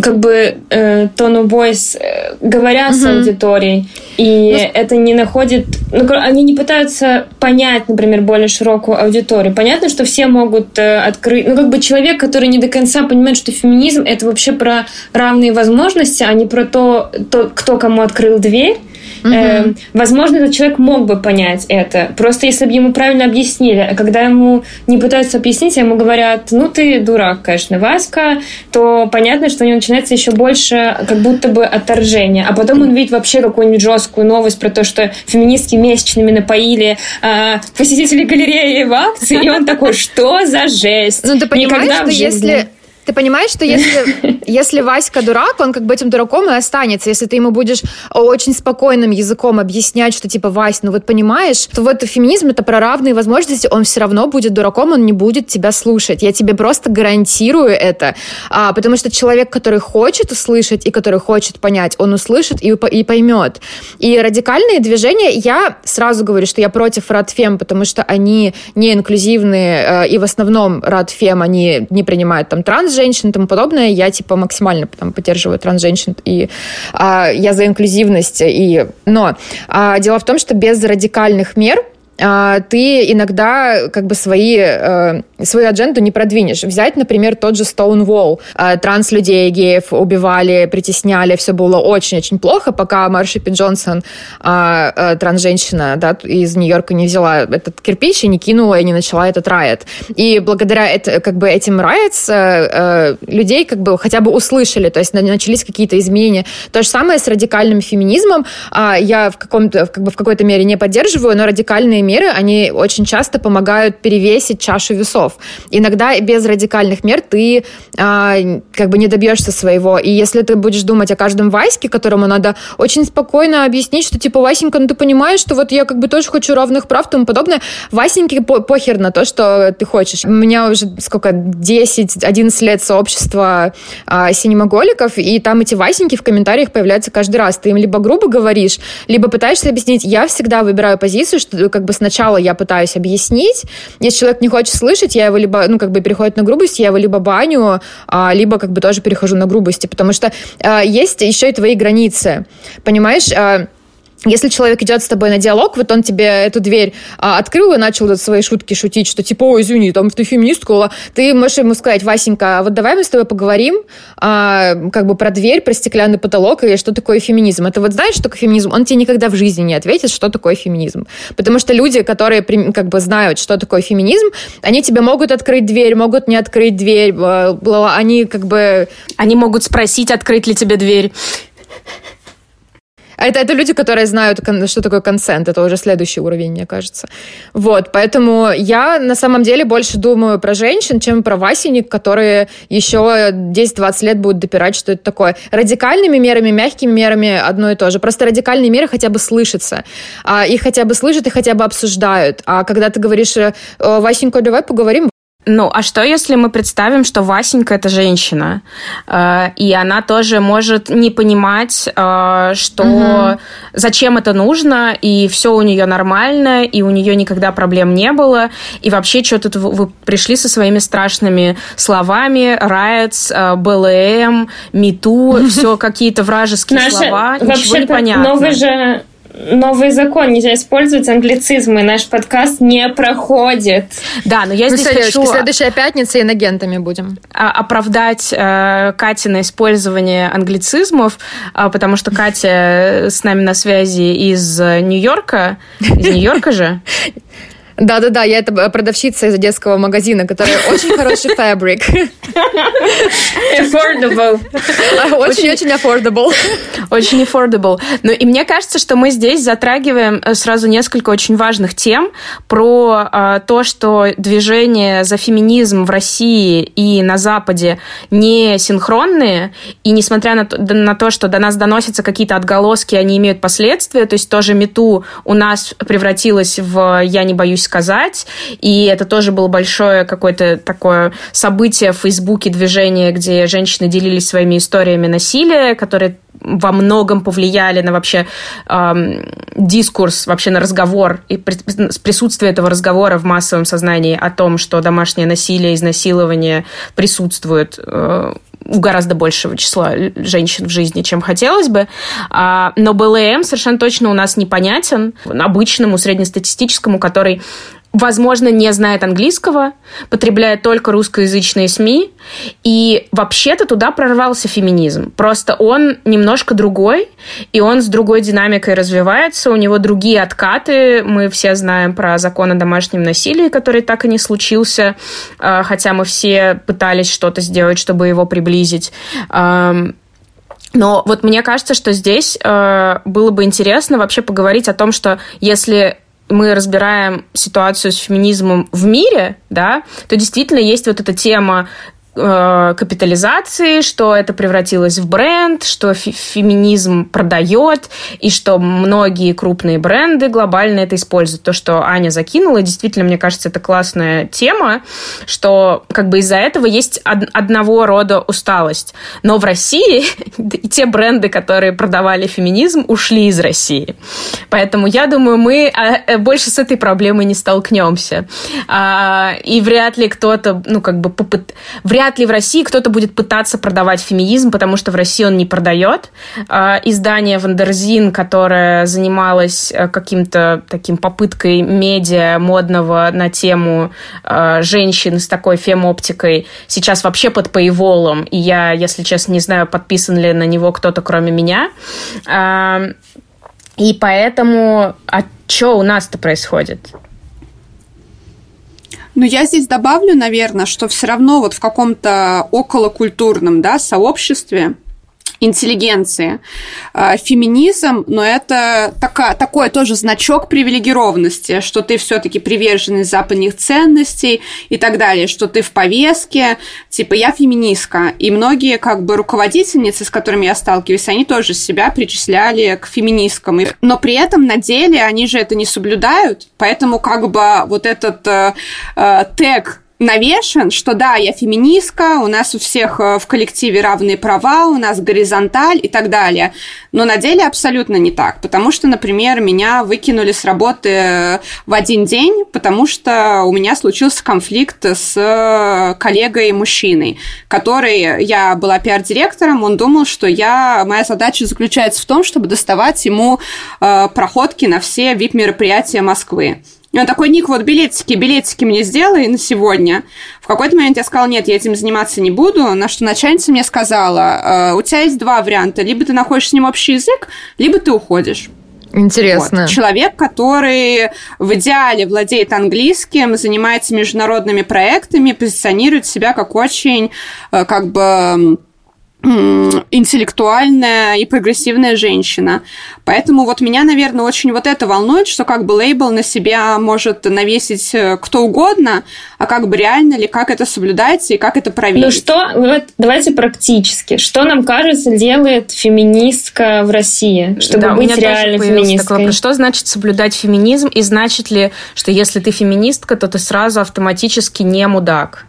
как бы э, тону бойс, э, говоря угу. с аудиторией, и ну, это не находит, ну, они не пытаются понять, например, более широкую аудиторию. Понятно, что все могут э, открыть, ну, как бы человек, который не до конца понимает, что феминизм это вообще про равные возможности, а не про то, то кто кому открыл дверь. Угу. Э, возможно, этот человек мог бы понять это. Просто если бы ему правильно объяснили. А когда ему не пытаются объяснить, а ему говорят, ну ты дурак, конечно, Васька, то понятно, что у него начинается еще больше как будто бы отторжение. А потом он видит вообще какую-нибудь жесткую новость про то, что феминистки месячными напоили э, посетителей галереи в акции, и он такой, что за жесть? Ну ты понимаешь, что если ты понимаешь, что если, <laughs> если Васька дурак, он как бы этим дураком и останется. Если ты ему будешь очень спокойным языком объяснять, что типа, Вась, ну вот понимаешь, то вот феминизм это про равные возможности, он все равно будет дураком, он не будет тебя слушать. Я тебе просто гарантирую это. А, потому что человек, который хочет услышать и который хочет понять, он услышит и, и поймет. И радикальные движения, я сразу говорю, что я против радфем, потому что они не инклюзивные, э, и в основном радфем, они не принимают там транс женщин и тому подобное, я типа максимально там поддерживаю транс-женщин, и а, я за инклюзивность. И... Но а, дело в том, что без радикальных мер ты иногда как бы свои, э, свою адженду не продвинешь. Взять, например, тот же Stonewall. А, транс-людей, геев убивали, притесняли, все было очень-очень плохо, пока Марши Пи Джонсон, а, транс-женщина да, из Нью-Йорка не взяла этот кирпич и не кинула, и не начала этот райот. И благодаря это, как бы этим райотс э, людей как бы хотя бы услышали, то есть начались какие-то изменения. То же самое с радикальным феминизмом. Я в, каком-то, как бы в какой-то мере не поддерживаю, но радикальные меры, они очень часто помогают перевесить чашу весов. Иногда без радикальных мер ты а, как бы не добьешься своего. И если ты будешь думать о каждом Ваське, которому надо очень спокойно объяснить, что типа, Васенька, ну ты понимаешь, что вот я как бы тоже хочу равных прав тому подобное, Васеньке по похер на то, что ты хочешь. У меня уже сколько, 10-11 лет сообщества а, синемоголиков, и там эти Васеньки в комментариях появляются каждый раз. Ты им либо грубо говоришь, либо пытаешься объяснить. Я всегда выбираю позицию, что как бы сначала я пытаюсь объяснить. Если человек не хочет слышать, я его либо, ну, как бы переходит на грубость, я его либо баню, а, либо как бы тоже перехожу на грубости, потому что а, есть еще и твои границы. Понимаешь? А, если человек идет с тобой на диалог, вот он тебе эту дверь а, открыл и начал свои шутки шутить, что типа, ой, извини, там ты феминистка, ты можешь ему сказать, Васенька, вот давай мы с тобой поговорим а, как бы про дверь, про стеклянный потолок и что такое феминизм. Это вот знаешь, что такое феминизм? Он тебе никогда в жизни не ответит, что такое феминизм. Потому что люди, которые как бы знают, что такое феминизм, они тебе могут открыть дверь, могут не открыть дверь, они как бы... Они могут спросить, открыть ли тебе дверь. А это, это люди, которые знают, что такое консент. Это уже следующий уровень, мне кажется. Вот, поэтому я на самом деле больше думаю про женщин, чем про Васенек, которые еще 10-20 лет будут допирать, что это такое. Радикальными мерами, мягкими мерами одно и то же. Просто радикальные меры хотя бы слышатся. А, их хотя бы слышат и хотя бы обсуждают. А когда ты говоришь, «Э, Васенька, давай поговорим, Ну, а что, если мы представим, что Васенька – это женщина, э, и она тоже может не понимать, э, что угу. зачем это нужно, и все у нее нормально, и у нее никогда проблем не было, и вообще что-то вы пришли со своими страшными словами, riots, э, БЛМ, МИТУ, <laughs> все какие-то вражеские слова, ничего не понятно. Новый же новый закон, нельзя использовать англицизмы. Наш подкаст не проходит. Да, но я ну, здесь все, хочу... Следующая пятница иногентами будем. Оправдать э, Кате на использование англицизмов, э, потому что Катя с нами на связи из Нью-Йорка. Из Нью-Йорка же. <laughs> Да-да-да, я это продавщица из детского магазина, которая <laughs> очень хороший фабрик. Affordable. Очень-очень affordable. Очень affordable. Ну и мне кажется, что мы здесь затрагиваем э, сразу несколько очень важных тем про э, то, что движение за феминизм в России и на Западе не синхронные, и несмотря на то, на то что до нас доносятся какие-то отголоски, они имеют последствия, то есть тоже мету у нас превратилась в «я не боюсь сказать. И это тоже было большое какое-то такое событие в Фейсбуке, движение, где женщины делились своими историями насилия, которые во многом повлияли на вообще эм, дискурс, вообще на разговор и присутствие этого разговора в массовом сознании о том, что домашнее насилие, изнасилование присутствует э, у гораздо большего числа женщин в жизни, чем хотелось бы. А, но БЛМ совершенно точно у нас непонятен обычному среднестатистическому, который возможно, не знает английского, потребляет только русскоязычные СМИ, и вообще-то туда прорвался феминизм. Просто он немножко другой, и он с другой динамикой развивается, у него другие откаты. Мы все знаем про закон о домашнем насилии, который так и не случился, а, хотя мы все пытались что-то сделать, чтобы его приблизить. Но вот мне кажется, что здесь э, было бы интересно вообще поговорить о том, что если мы разбираем ситуацию с феминизмом в мире, да, то действительно есть вот эта тема Э, капитализации, что это превратилось в бренд, что феминизм продает, и что многие крупные бренды глобально это используют. То, что Аня закинула, действительно, мне кажется, это классная тема, что как бы из-за этого есть од- одного рода усталость. Но в России <laughs> те бренды, которые продавали феминизм, ушли из России. Поэтому я думаю, мы а, э, больше с этой проблемой не столкнемся. А, и вряд ли кто-то, ну, как бы, попыт... вряд вряд ли в России кто-то будет пытаться продавать феминизм, потому что в России он не продает. А, издание Wonderzine, которое занималось э, каким-то таким попыткой медиа модного на тему э, женщин с такой фемоптикой, сейчас вообще под paywall, и я, если честно, не знаю, подписан ли на него кто-то, кроме меня. А, и поэтому, а что у нас-то происходит? Ну, я здесь добавлю, наверное, что все равно вот в каком-то околокультурном да, сообществе интеллигенции. А, феминизм, но это такая, такой тоже значок привилегированности, что ты все-таки приверженный западных ценностей и так далее, что ты в повестке, типа я феминистка. И многие как бы руководительницы, с которыми я сталкиваюсь, они тоже себя причисляли к феминисткам. Но при этом на деле они же это не соблюдают, поэтому как бы вот этот э, э, тег навешен, что да, я феминистка, у нас у всех э, в коллективе равные права, у нас горизонталь и так далее. Но на деле абсолютно не так, потому что, например, меня выкинули с работы э, в один день, потому что у меня случился конфликт с э, коллегой-мужчиной, который, я была пиар-директором, он думал, что я, моя задача заключается в том, чтобы доставать ему э, проходки на все VIP-мероприятия Москвы. И он такой, Ник, вот билетики, билетики мне сделай на сегодня. В какой-то момент я сказала, нет, я этим заниматься не буду, на что начальница мне сказала, «Э, у тебя есть два варианта, либо ты находишь с ним общий язык, либо ты уходишь. Интересно. Вот. Человек, который в идеале владеет английским, занимается международными проектами, позиционирует себя как очень, э, как бы интеллектуальная и прогрессивная женщина. Поэтому вот меня, наверное, очень вот это волнует, что как бы лейбл на себя может навесить э, кто угодно, а как бы реально ли, как это соблюдается и как это проверить. Ну что, вот давайте практически. Что нам кажется делает феминистка в России, чтобы да, быть реально феминисткой? Вопрос, что значит соблюдать феминизм и значит ли, что если ты феминистка, то ты сразу автоматически не мудак?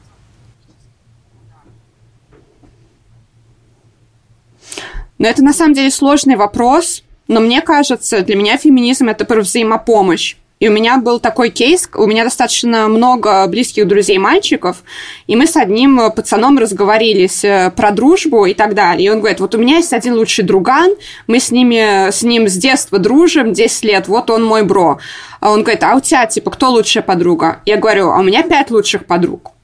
Но это на самом деле сложный вопрос, но мне кажется, для меня феминизм это про взаимопомощь. И у меня был такой кейс, у меня достаточно много близких друзей мальчиков, и мы с одним пацаном разговорились э, про дружбу и так далее. И он говорит, вот у меня есть один лучший друган, мы с, ними, с ним с детства дружим, 10 лет, вот он мой бро. А он говорит, а у тебя, типа, кто лучшая подруга? Я говорю, а у меня пять лучших подруг.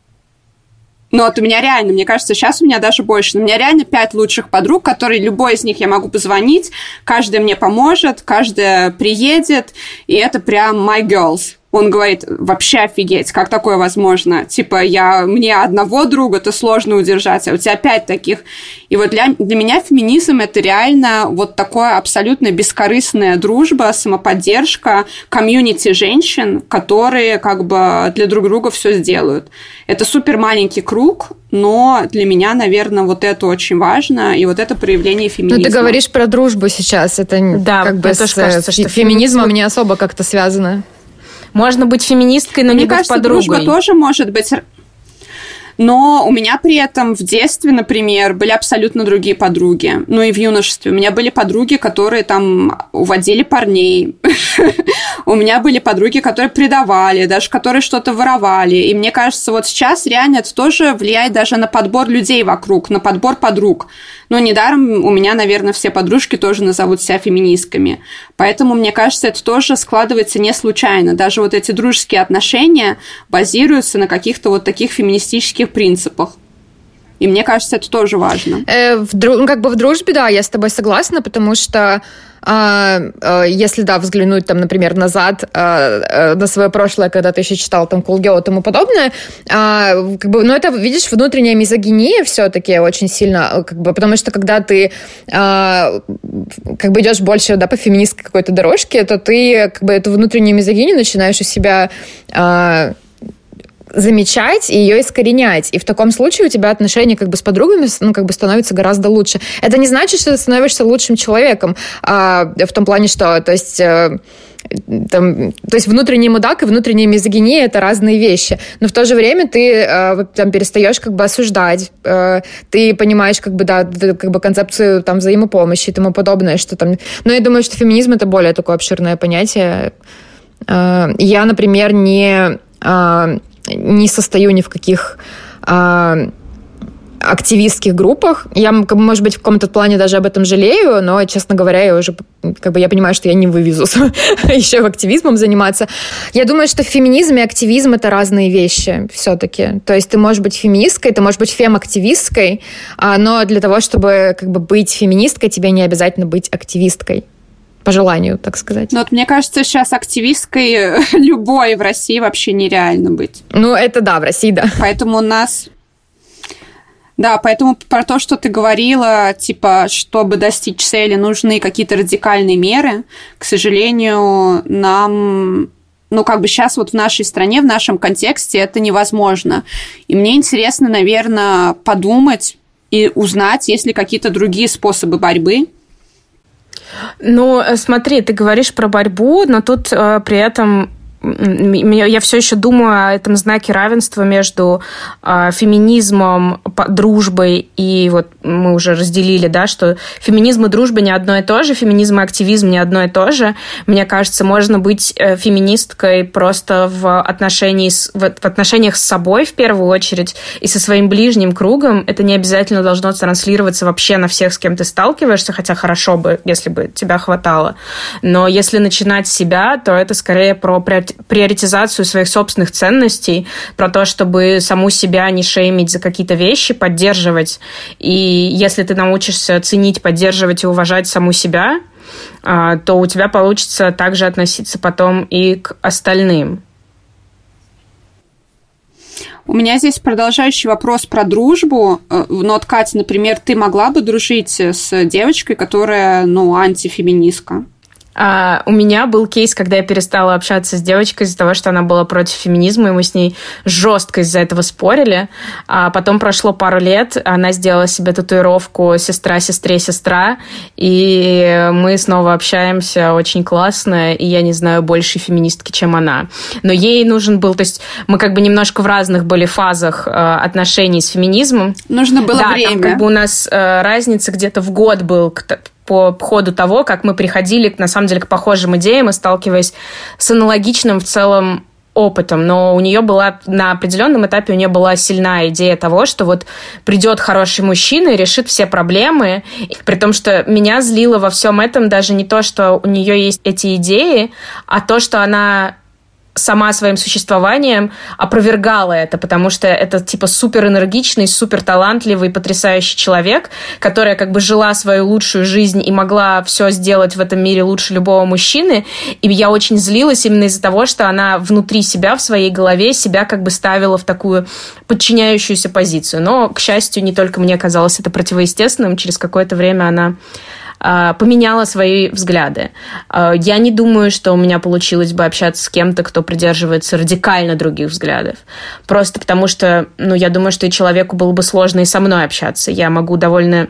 Но вот у меня реально, мне кажется, сейчас у меня даже больше. У меня реально пять лучших подруг, которые любой из них я могу позвонить, каждая мне поможет, каждая приедет, и это прям my girls он говорит, вообще офигеть, как такое возможно? Типа, я, мне одного друга-то сложно удержать, а у тебя пять таких. И вот для, для меня феминизм – это реально вот такое абсолютно бескорыстная дружба, самоподдержка, комьюнити женщин, которые как бы для друг друга все сделают. Это супер маленький круг, но для меня, наверное, вот это очень важно, и вот это проявление феминизма. Ну, ты говоришь про дружбу сейчас, это да, как бы с кажется, что феминизмом феминизм... не особо как-то связано. Можно быть феминисткой, но Мне не кажется, быть подругой. дружба тоже может быть но у меня при этом в детстве, например, были абсолютно другие подруги. Ну и в юношестве. У меня были подруги, которые там уводили парней. <laughs> У меня были подруги, которые предавали, даже которые что-то воровали. И мне кажется, вот сейчас реально это тоже влияет даже на подбор людей вокруг, на подбор подруг. Но недаром у меня, наверное, все подружки тоже назовут себя феминистками. Поэтому, мне кажется, это тоже складывается не случайно. Даже вот эти дружеские отношения базируются на каких-то вот таких феминистических принципах. И мне кажется, это тоже важно. Э, в, ну, как бы в дружбе, да, я с тобой согласна, потому что а, а, если, да, взглянуть, там, например, назад а, на свое прошлое, когда ты еще читал там Cool и тому подобное, как бы, ну, это, видишь, внутренняя мизогиния все-таки очень сильно, как бы, потому что когда ты как бы идешь больше, да, по феминистской какой-то дорожке, то ты, как бы, эту внутреннюю мизогинию начинаешь у себя замечать и ее искоренять. И в таком случае у тебя отношения как бы с подругами ну, как бы становятся гораздо лучше. Это не значит, что ты становишься лучшим человеком а, в том плане, что то есть э, там, то есть внутренний мудак и внутренняя мизогиния это разные вещи, но в то же время ты э, там перестаешь как бы осуждать, э, ты понимаешь как бы да как бы концепцию там взаимопомощи и тому подобное, что там. Но я думаю, что феминизм это более такое обширное понятие. Э, я, например, не э, не состою ни в каких а, активистских группах. Я, может быть, в каком-то плане даже об этом жалею, но, честно говоря, я уже, как бы, я понимаю, что я не вывезу <laughs> еще в активизмом заниматься. Я думаю, что феминизм и активизм — это разные вещи все-таки. То есть ты можешь быть феминисткой, ты можешь быть фем-активисткой, а, но для того, чтобы как бы быть феминисткой, тебе не обязательно быть активисткой по желанию, так сказать. Ну вот мне кажется, сейчас активисткой <laughs> любой в России вообще нереально быть. Ну это да, в России да. Поэтому у нас... Да, поэтому про то, что ты говорила, типа, чтобы достичь цели, нужны какие-то радикальные меры. К сожалению, нам ну, как бы сейчас вот в нашей стране, в нашем контексте это невозможно. И мне интересно, наверное, подумать и узнать, есть ли какие-то другие способы борьбы, ну, э, смотри, ты говоришь про борьбу, но тут э, при этом я все еще думаю о этом знаке равенства между э, феминизмом, дружбой и вот мы уже разделили, да, что феминизм и дружба не одно и то же, феминизм и активизм не одно и то же. Мне кажется, можно быть э, феминисткой просто в, отношении с, в, отношениях с собой в первую очередь и со своим ближним кругом. Это не обязательно должно транслироваться вообще на всех, с кем ты сталкиваешься, хотя хорошо бы, если бы тебя хватало. Но если начинать с себя, то это скорее про приоритизацию своих собственных ценностей, про то, чтобы саму себя не шеймить за какие-то вещи, поддерживать. И если ты научишься ценить, поддерживать и уважать саму себя, а, то у тебя получится также относиться потом и к остальным. У меня здесь продолжающий вопрос про дружбу. Э, но, вот, Катя, например, ты могла бы дружить с девочкой, которая, ну, антифеминистка? А, у меня был кейс, когда я перестала общаться с девочкой из-за того, что она была против феминизма, и мы с ней жестко из-за этого спорили. А потом прошло пару лет, она сделала себе татуировку «Сестра, сестре, сестра», и мы снова общаемся очень классно, и я не знаю больше феминистки, чем она. Но ей нужен был, то есть мы как бы немножко в разных были фазах э, отношений с феминизмом. Нужно было да, время. Там как бы у нас э, разница где-то в год был по ходу того, как мы приходили, на самом деле, к похожим идеям и сталкиваясь с аналогичным в целом опытом, но у нее была на определенном этапе у нее была сильная идея того, что вот придет хороший мужчина и решит все проблемы, при том, что меня злило во всем этом даже не то, что у нее есть эти идеи, а то, что она сама своим существованием опровергала это, потому что это типа супер энергичный, супер талантливый, потрясающий человек, которая как бы жила свою лучшую жизнь и могла все сделать в этом мире лучше любого мужчины. И я очень злилась именно из-за того, что она внутри себя, в своей голове себя как бы ставила в такую подчиняющуюся позицию. Но, к счастью, не только мне казалось это противоестественным, через какое-то время она поменяла свои взгляды. А, я не думаю, что у меня получилось бы общаться с кем-то, кто придерживается радикально других взглядов. Просто потому что, ну, я думаю, что и человеку было бы сложно и со мной общаться. Я могу довольно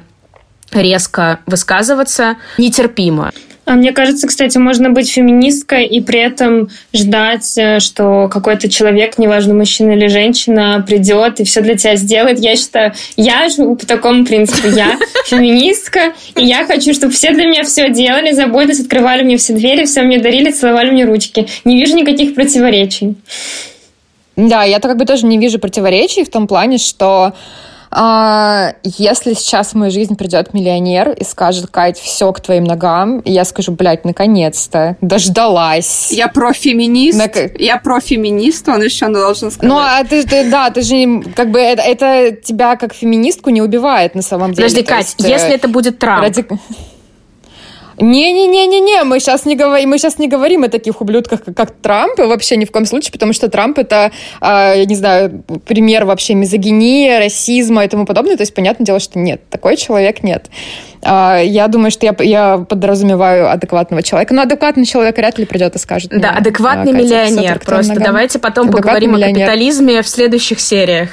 резко высказываться, нетерпимо. А мне кажется, кстати, можно быть феминисткой и при этом ждать, э, что какой-то человек, неважно, мужчина или женщина, придет и все для тебя сделает. Я считаю, я живу по такому принципу. Я <laughs> феминистка, и я хочу, чтобы все для меня все делали, заботились, открывали мне все двери, все мне дарили, целовали мне ручки. Не вижу никаких противоречий. Да, я-то как бы тоже не вижу противоречий в том плане, что если сейчас в мою жизнь придет миллионер и скажет, Кать, все к твоим ногам, я скажу, блядь, наконец-то, дождалась. Я профеминист, На... я профеминист, он еще должен сказать. Ну, а ты, ты да, ты же, как бы, это, это тебя как феминистку не убивает на самом деле. Подожди, Кать, есть, если это будет Трамп, ради... Не-не-не-не-не, мы сейчас не говорим, мы сейчас не говорим о таких ублюдках, как, как Трамп, вообще ни в коем случае, потому что Трамп это, э, я не знаю, пример вообще мизогинии, расизма и тому подобное. То есть понятное дело, что нет, такой человек нет. А, я думаю, что я, я подразумеваю адекватного человека. Но адекватный человек вряд ли придет и скажет. Да, адекватный Катя, миллионер. Просто давайте потом поговорим миллионер. о капитализме в следующих сериях.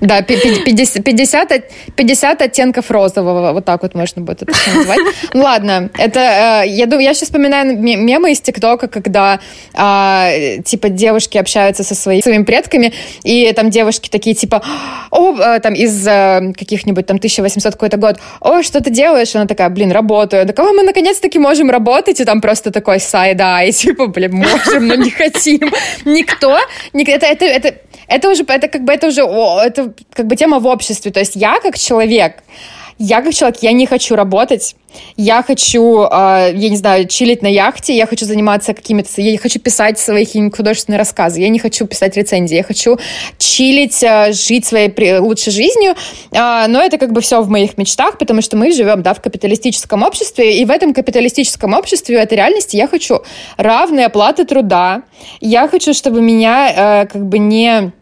Да, 50, 50, 50 оттенков розового, вот так вот можно будет это назвать. Ну <laughs> ладно, это, э, я, думаю, я сейчас вспоминаю мемы из ТикТока, когда а, типа девушки общаются со своими, своими предками, и там девушки такие типа, о, э, там из э, каких-нибудь там 1800 какой-то год, о, что ты делаешь? Она такая, блин, работаю. Так, мы наконец-таки можем работать, и там просто такой сайд-ай, <laughs> типа, блин, можем, но не хотим. Никто, это, это, это, это уже, это как бы, это уже, это как бы тема в обществе. То есть я как человек, я как человек, я не хочу работать, я хочу, э, я не знаю, чилить на яхте, я хочу заниматься какими-то, я хочу писать свои художественные рассказы, я не хочу писать рецензии, я хочу чилить, э, жить своей лучшей жизнью, э, но это как бы все в моих мечтах, потому что мы живем, да, в капиталистическом обществе, и в этом капиталистическом обществе, в этой реальности я хочу равной оплаты труда, я хочу, чтобы меня как бы не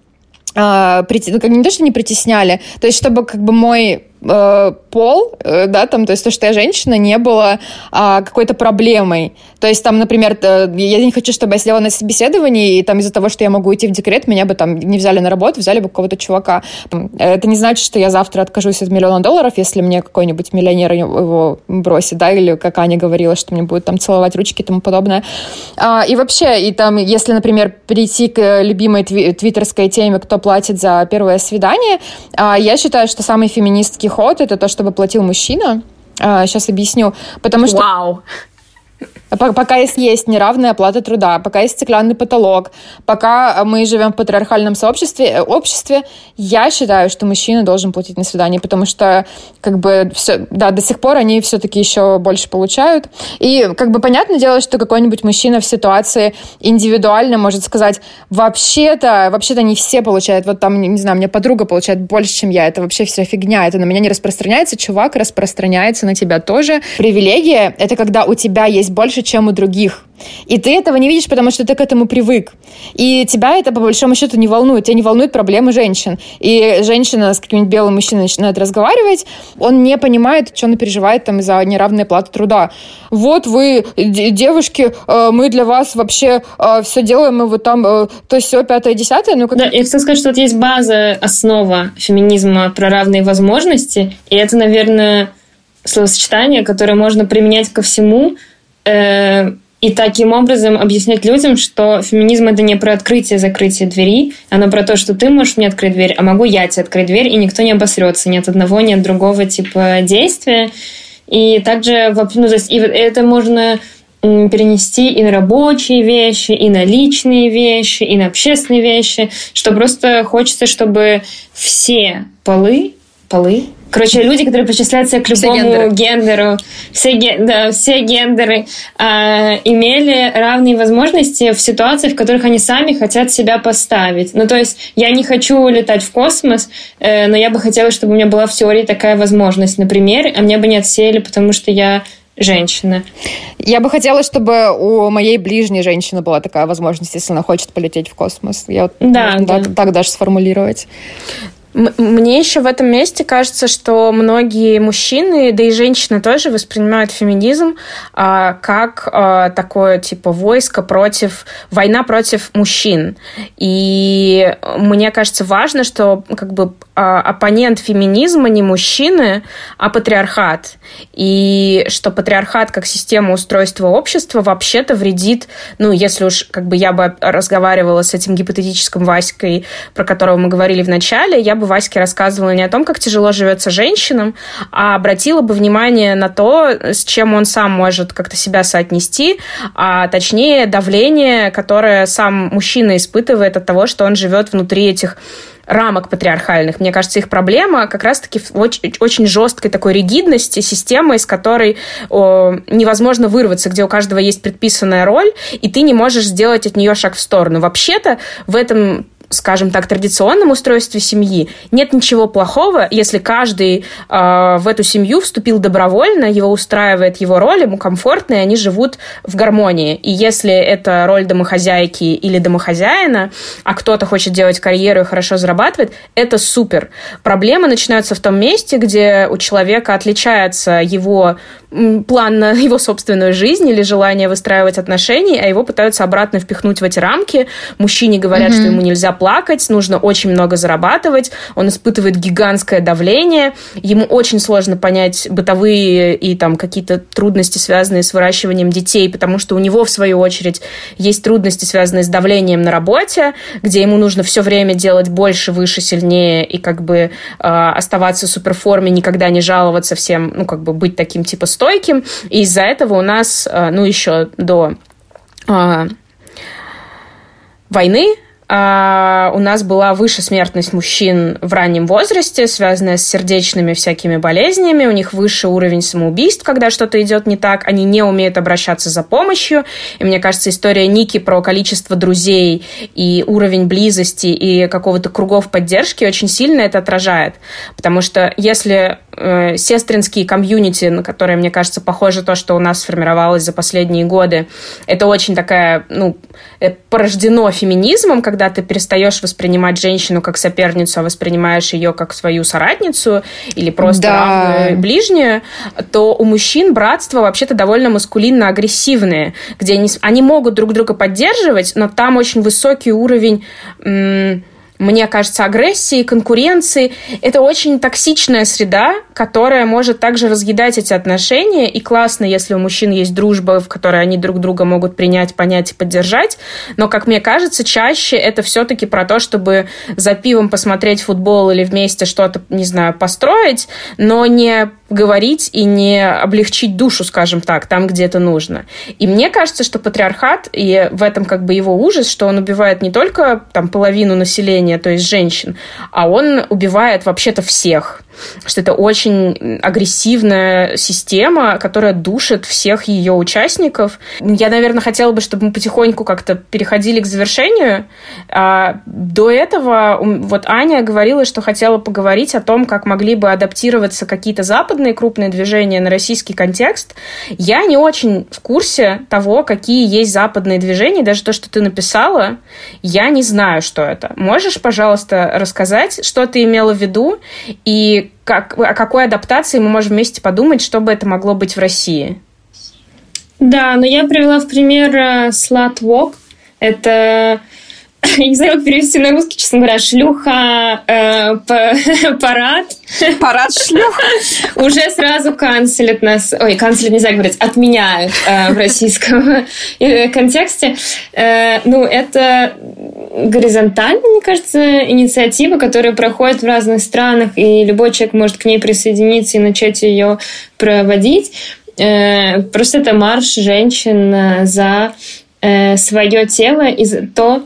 э, ну, как не то, что не притесняли, то есть чтобы как бы мой пол, э, да, там, то есть то, что я женщина, не было а, какой-то проблемой. То есть там, например, я не хочу, чтобы я сидела на собеседовании, и там из-за того, что я могу идти в декрет, меня бы там не взяли на работу, взяли бы какого-то чувака. Это не значит, что я завтра откажусь от миллиона долларов, если мне какой-нибудь миллионер его бросит, да, или как Аня говорила, что мне будет там целовать ручки и тому подобное. А, и вообще, и там, если, например, перейти к любимой твиттерской теме, кто платит за первое свидание, а, я считаю, что самый феминистский ход — это то, чтобы платил мужчина. Сейчас а, объясню. Потому что... Вау! Пока есть неравная оплата труда, пока есть стеклянный потолок, пока мы живем в патриархальном сообществе, э, обществе, я считаю, что мужчина должен платить на свидание, потому что, как бы, все, да, до сих пор они все-таки еще больше получают. И, как бы, понятное дело, что какой-нибудь мужчина в ситуации индивидуально может сказать, вообще-то, вообще-то не все получают, вот там, не знаю, мне подруга получает больше, чем я, это вообще вся фигня, это на меня не распространяется, чувак распространяется на тебя тоже. Привилегия — это когда у тебя есть больше, лучше, чем у других. И ты этого не видишь, потому что ты к этому привык. И тебя это, по большому счету, не волнует. Тебя не волнуют проблемы женщин. И женщина с каким-нибудь белым мужчиной начинает разговаривать, он не понимает, что она переживает там из-за неравной платы труда. Вот вы, девушки, э, мы для вас вообще э, все делаем, мы вот там э, то все пятое, десятое. Ну, как... Да, я хотела сказать, что вот есть база, основа феминизма про равные возможности, и это, наверное, словосочетание, которое можно применять ко всему, и таким образом объяснять людям, что феминизм это не про открытие закрытие двери, оно про то, что ты можешь мне открыть дверь, а могу я тебе открыть дверь, и никто не обосрется ни от одного, ни от другого типа действия. И также ну, то есть, и это можно перенести и на рабочие вещи, и на личные вещи, и на общественные вещи, что просто хочется, чтобы все полы, полы, Короче, люди, которые причисляются к любому все гендеру, все, да, все гендеры, э, имели равные возможности в ситуациях, в которых они сами хотят себя поставить. Ну, то есть, я не хочу летать в космос, э, но я бы хотела, чтобы у меня была в теории такая возможность, например, а мне бы не отсеяли, потому что я женщина. Я бы хотела, чтобы у моей ближней женщины была такая возможность, если она хочет полететь в космос. Я вот да, да. Так, так даже сформулировать. Мне еще в этом месте кажется, что многие мужчины, да и женщины тоже воспринимают феминизм а, как а, такое типа войско против, война против мужчин. И мне кажется важно, что как бы а, оппонент феминизма не мужчины, а патриархат. И что патриархат как система устройства общества вообще-то вредит, ну, если уж как бы я бы разговаривала с этим гипотетическим Васькой, про которого мы говорили в начале, я бы Ваське рассказывала не о том, как тяжело живется женщинам, а обратила бы внимание на то, с чем он сам может как-то себя соотнести, а точнее давление, которое сам мужчина испытывает от того, что он живет внутри этих рамок патриархальных. Мне кажется, их проблема как раз-таки в очень, очень жесткой такой ригидности системы, из которой о, невозможно вырваться, где у каждого есть предписанная роль, и ты не можешь сделать от нее шаг в сторону. Вообще-то в этом скажем так, традиционном устройстве семьи нет ничего плохого, если каждый э, в эту семью вступил добровольно, его устраивает его роль, ему комфортно, и они живут в гармонии. И если это роль домохозяйки или домохозяина, а кто-то хочет делать карьеру и хорошо зарабатывает, это супер. Проблемы начинаются в том месте, где у человека отличается его план на его собственную жизнь или желание выстраивать отношения, а его пытаются обратно впихнуть в эти рамки. Мужчине говорят, mm-hmm. что ему нельзя плакать, нужно очень много зарабатывать, он испытывает гигантское давление, ему очень сложно понять бытовые и там какие-то трудности, связанные с выращиванием детей, потому что у него, в свою очередь, есть трудности, связанные с давлением на работе, где ему нужно все время делать больше, выше, сильнее и как бы э, оставаться в суперформе, никогда не жаловаться всем, ну, как бы быть таким типа стойким. И из-за этого у нас, э, ну, еще до э, войны у нас была выше смертность мужчин в раннем возрасте, связанная с сердечными всякими болезнями. У них выше уровень самоубийств, когда что-то идет не так. Они не умеют обращаться за помощью. И мне кажется, история Ники про количество друзей и уровень близости и какого-то кругов поддержки очень сильно это отражает. Потому что если э, сестринские комьюнити, на которые, мне кажется, похоже то, что у нас сформировалось за последние годы, это очень такая, ну, э, порождено феминизмом, когда ты перестаешь воспринимать женщину как соперницу, а воспринимаешь ее как свою соратницу или просто да. равную ближнюю, то у мужчин братство вообще-то довольно маскулинно-агрессивные, где они, они могут друг друга поддерживать, но там очень высокий уровень м- мне кажется, агрессии, конкуренции. Это очень токсичная среда, которая может также разъедать эти отношения. И классно, если у мужчин есть дружба, в которой они друг друга могут принять, понять и поддержать. Но, как мне кажется, чаще это все-таки про то, чтобы за пивом посмотреть футбол или вместе что-то, не знаю, построить, но не говорить и не облегчить душу, скажем так, там, где это нужно. И мне кажется, что патриархат, и в этом как бы его ужас, что он убивает не только там половину населения, то есть женщин, а он убивает вообще-то всех что это очень агрессивная система, которая душит всех ее участников. Я, наверное, хотела бы, чтобы мы потихоньку как-то переходили к завершению. А до этого вот Аня говорила, что хотела поговорить о том, как могли бы адаптироваться какие-то западные крупные движения на российский контекст. Я не очень в курсе того, какие есть западные движения. Даже то, что ты написала, я не знаю, что это. Можешь, пожалуйста, рассказать, что ты имела в виду и как, о какой адаптации мы можем вместе подумать, чтобы это могло быть в России? Да, но я привела в пример uh, Slut Walk. Это я <laughs> не знаю, как перевести на русский, честно говоря, шлюха, э, <laughs> парад. Парад шлюх. <laughs> Уже сразу канцелят нас, ой, канцелят нельзя говорить, отменяют э, в российском э, контексте. Э, ну, это горизонтальная, мне кажется, инициатива, которая проходит в разных странах, и любой человек может к ней присоединиться и начать ее проводить. Э, просто это марш женщин э, за э, свое тело и то,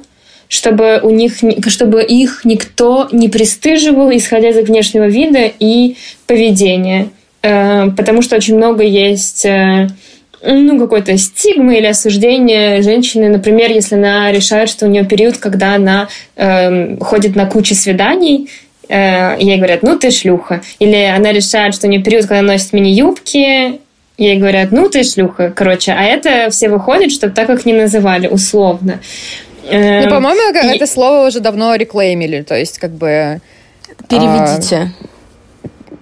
чтобы у них, чтобы их никто не пристыживал, исходя из внешнего вида и поведения. Потому что очень много есть ну, какой-то стигмы или осуждения женщины. Например, если она решает, что у нее период, когда она э, ходит на кучу свиданий, э, ей говорят, ну, ты шлюха. Или она решает, что у нее период, когда она носит мини-юбки, Ей говорят, ну ты шлюха, короче. А это все выходит, чтобы так как не называли, условно. Ну, эм, по-моему, и... это слово уже давно реклеймили, то есть как бы... Переведите.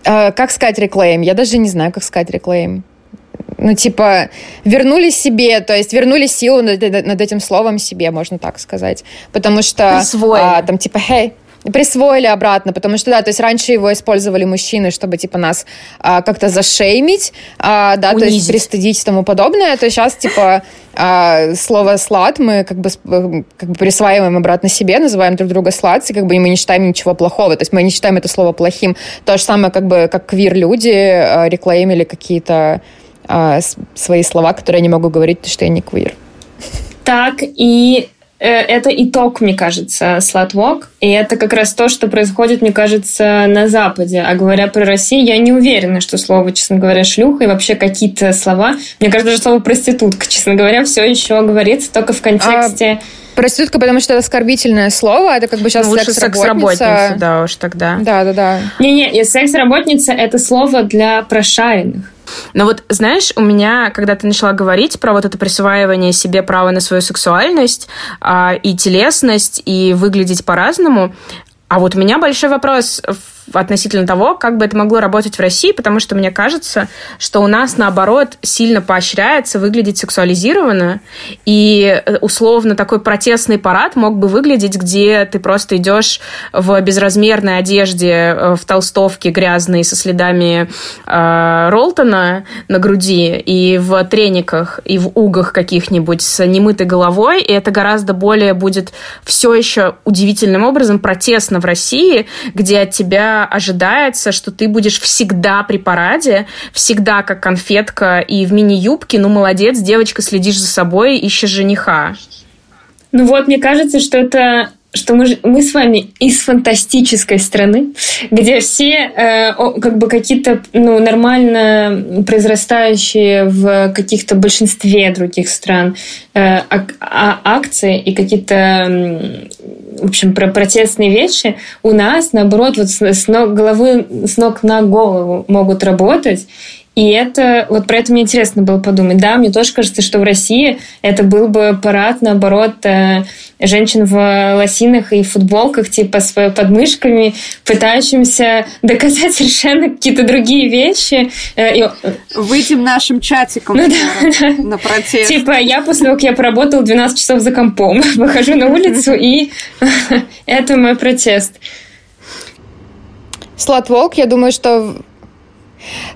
А, а, как сказать реклейм? Я даже не знаю, как сказать реклейм. Ну, типа, вернули себе, то есть вернули силу над, над этим словом себе, можно так сказать. Потому что... А, там, типа, hey, присвоили обратно, потому что, да, то есть раньше его использовали мужчины, чтобы, типа, нас а, как-то зашеймить, а, да, Унизить. то есть пристыдить и тому подобное, то сейчас, типа, а, слово «слад» мы как бы, как бы присваиваем обратно себе, называем друг друга «сладс», и как бы мы не считаем ничего плохого, то есть мы не считаем это слово плохим. То же самое, как бы, как квир-люди а, реклеймили какие-то а, свои слова, которые я не могу говорить, потому что я не квир. Так, и Э, это итог, мне кажется, слотвок. И это как раз то, что происходит, мне кажется, на Западе. А говоря про Россию, я не уверена, что слово, честно говоря, шлюха и вообще какие-то слова. Мне кажется, даже слово проститутка, честно говоря, все еще говорится только в контексте... А... Проститутка, потому что это оскорбительное слово, это как бы сейчас ну, секс-работница. секс да уж тогда. Да, да, да. Не-не, секс-работница — это слово для прошаренных. Но вот, знаешь, у меня, когда ты начала говорить про вот это присваивание себе права на свою сексуальность а, и телесность, и выглядеть по-разному, а вот у меня большой вопрос относительно того, как бы это могло работать в России, потому что мне кажется, что у нас, наоборот, сильно поощряется выглядеть сексуализированно, и э, условно такой протестный парад мог бы выглядеть, где ты просто идешь в безразмерной одежде, э, в толстовке грязной со следами э, Ролтона на груди, и в трениках, и в угах каких-нибудь с немытой головой, и это гораздо более будет все еще удивительным образом протестно в России, где от тебя ожидается, что ты будешь всегда при параде, всегда как конфетка и в мини-юбке, ну, молодец, девочка, следишь за собой, ищешь жениха. Ну вот, мне кажется, что это что мы, мы с вами из фантастической страны, где все э, как бы какие-то ну, нормально произрастающие в каких-то большинстве других стран э, ак а акции и какие-то в общем, про протестные вещи у нас, наоборот, вот с ног, головы, с ног на голову могут работать. И это, вот про это мне интересно было подумать. Да, мне тоже кажется, что в России это был бы парад, наоборот, э, женщин в лосинах и футболках, типа с подмышками, пытающимся <laughs> доказать совершенно какие-то другие вещи. Э, Выйдем нашим чатиком <laughs> ну, да, на протест. Типа, я после того, как я поработала 12 часов за компом, <laughs> выхожу на улицу, и это мой протест. Слотволк, я думаю, что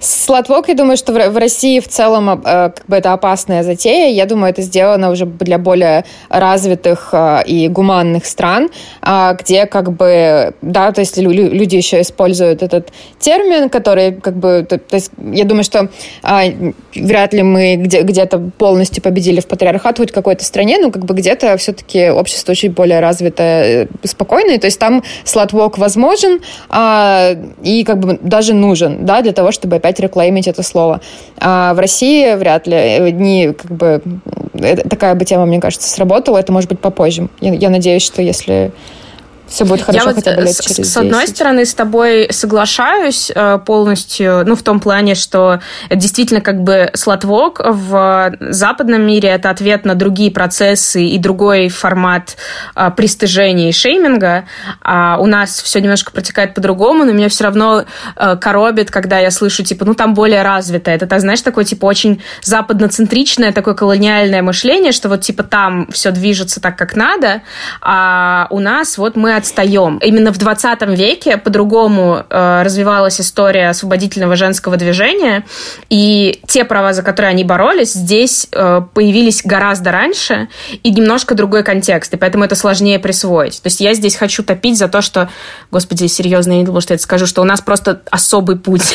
Слотвок, я думаю, что в России в целом э, как бы это опасная затея. Я думаю, это сделано уже для более развитых э, и гуманных стран, э, где как бы, да, то есть люди еще используют этот термин, который как бы, то, есть я думаю, что вряд ли мы где- где-то полностью победили в патриархат хоть в какой-то стране, но как бы где-то все-таки общество очень более развитое, спокойное, то есть там слотвок возможен и как бы даже нужен, да, для того, чтобы опять реклеймить это слово. А в России вряд ли. Не, как бы, такая бы тема, мне кажется, сработала. Это может быть попозже. Я, я надеюсь, что если все будет хорошо Я хотя бы лет с, через 10. С одной стороны, с тобой соглашаюсь э, полностью, ну, в том плане, что действительно как бы слотвок в западном мире это ответ на другие процессы и другой формат э, пристыжения и шейминга. А у нас все немножко протекает по-другому, но меня все равно э, коробит, когда я слышу, типа, ну, там более развито. Это, знаешь, такое, типа, очень западноцентричное, такое колониальное мышление, что вот, типа, там все движется так, как надо, а у нас вот мы отстаем. Именно в 20 веке по-другому э, развивалась история освободительного женского движения, и те права, за которые они боролись, здесь э, появились гораздо раньше и немножко другой контекст, и поэтому это сложнее присвоить. То есть я здесь хочу топить за то, что, господи, серьезно, я не думала, что я это скажу, что у нас просто особый путь.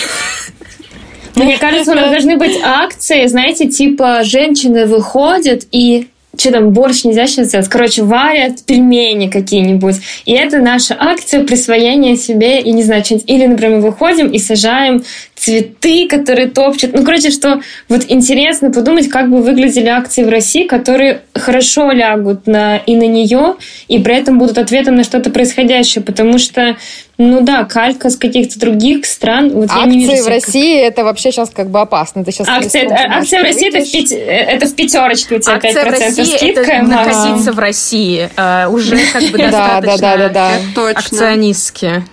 Мне кажется, у нас должны быть акции, знаете, типа женщины выходят и что там, борщ нельзя сейчас сделать? Короче, варят пельмени какие-нибудь. И это наша акция присвоения себе, и не знаю, что-нибудь. Или, например, мы выходим и сажаем цветы, которые топчут. Ну, короче, что вот интересно подумать, как бы выглядели акции в России, которые хорошо лягут на, и на нее, и при этом будут ответом на что-то происходящее. Потому что ну да, калька с каких-то других стран. Вот акции я не вижу, в России как... это вообще сейчас как бы опасно. Ты сейчас акции, акция в России это в, пяти, это в пятерочке у тебя акция 5% в России скидка. Это находиться в России. Uh, уже как бы <laughs> достаточно да, да, да, да, да. акционистски.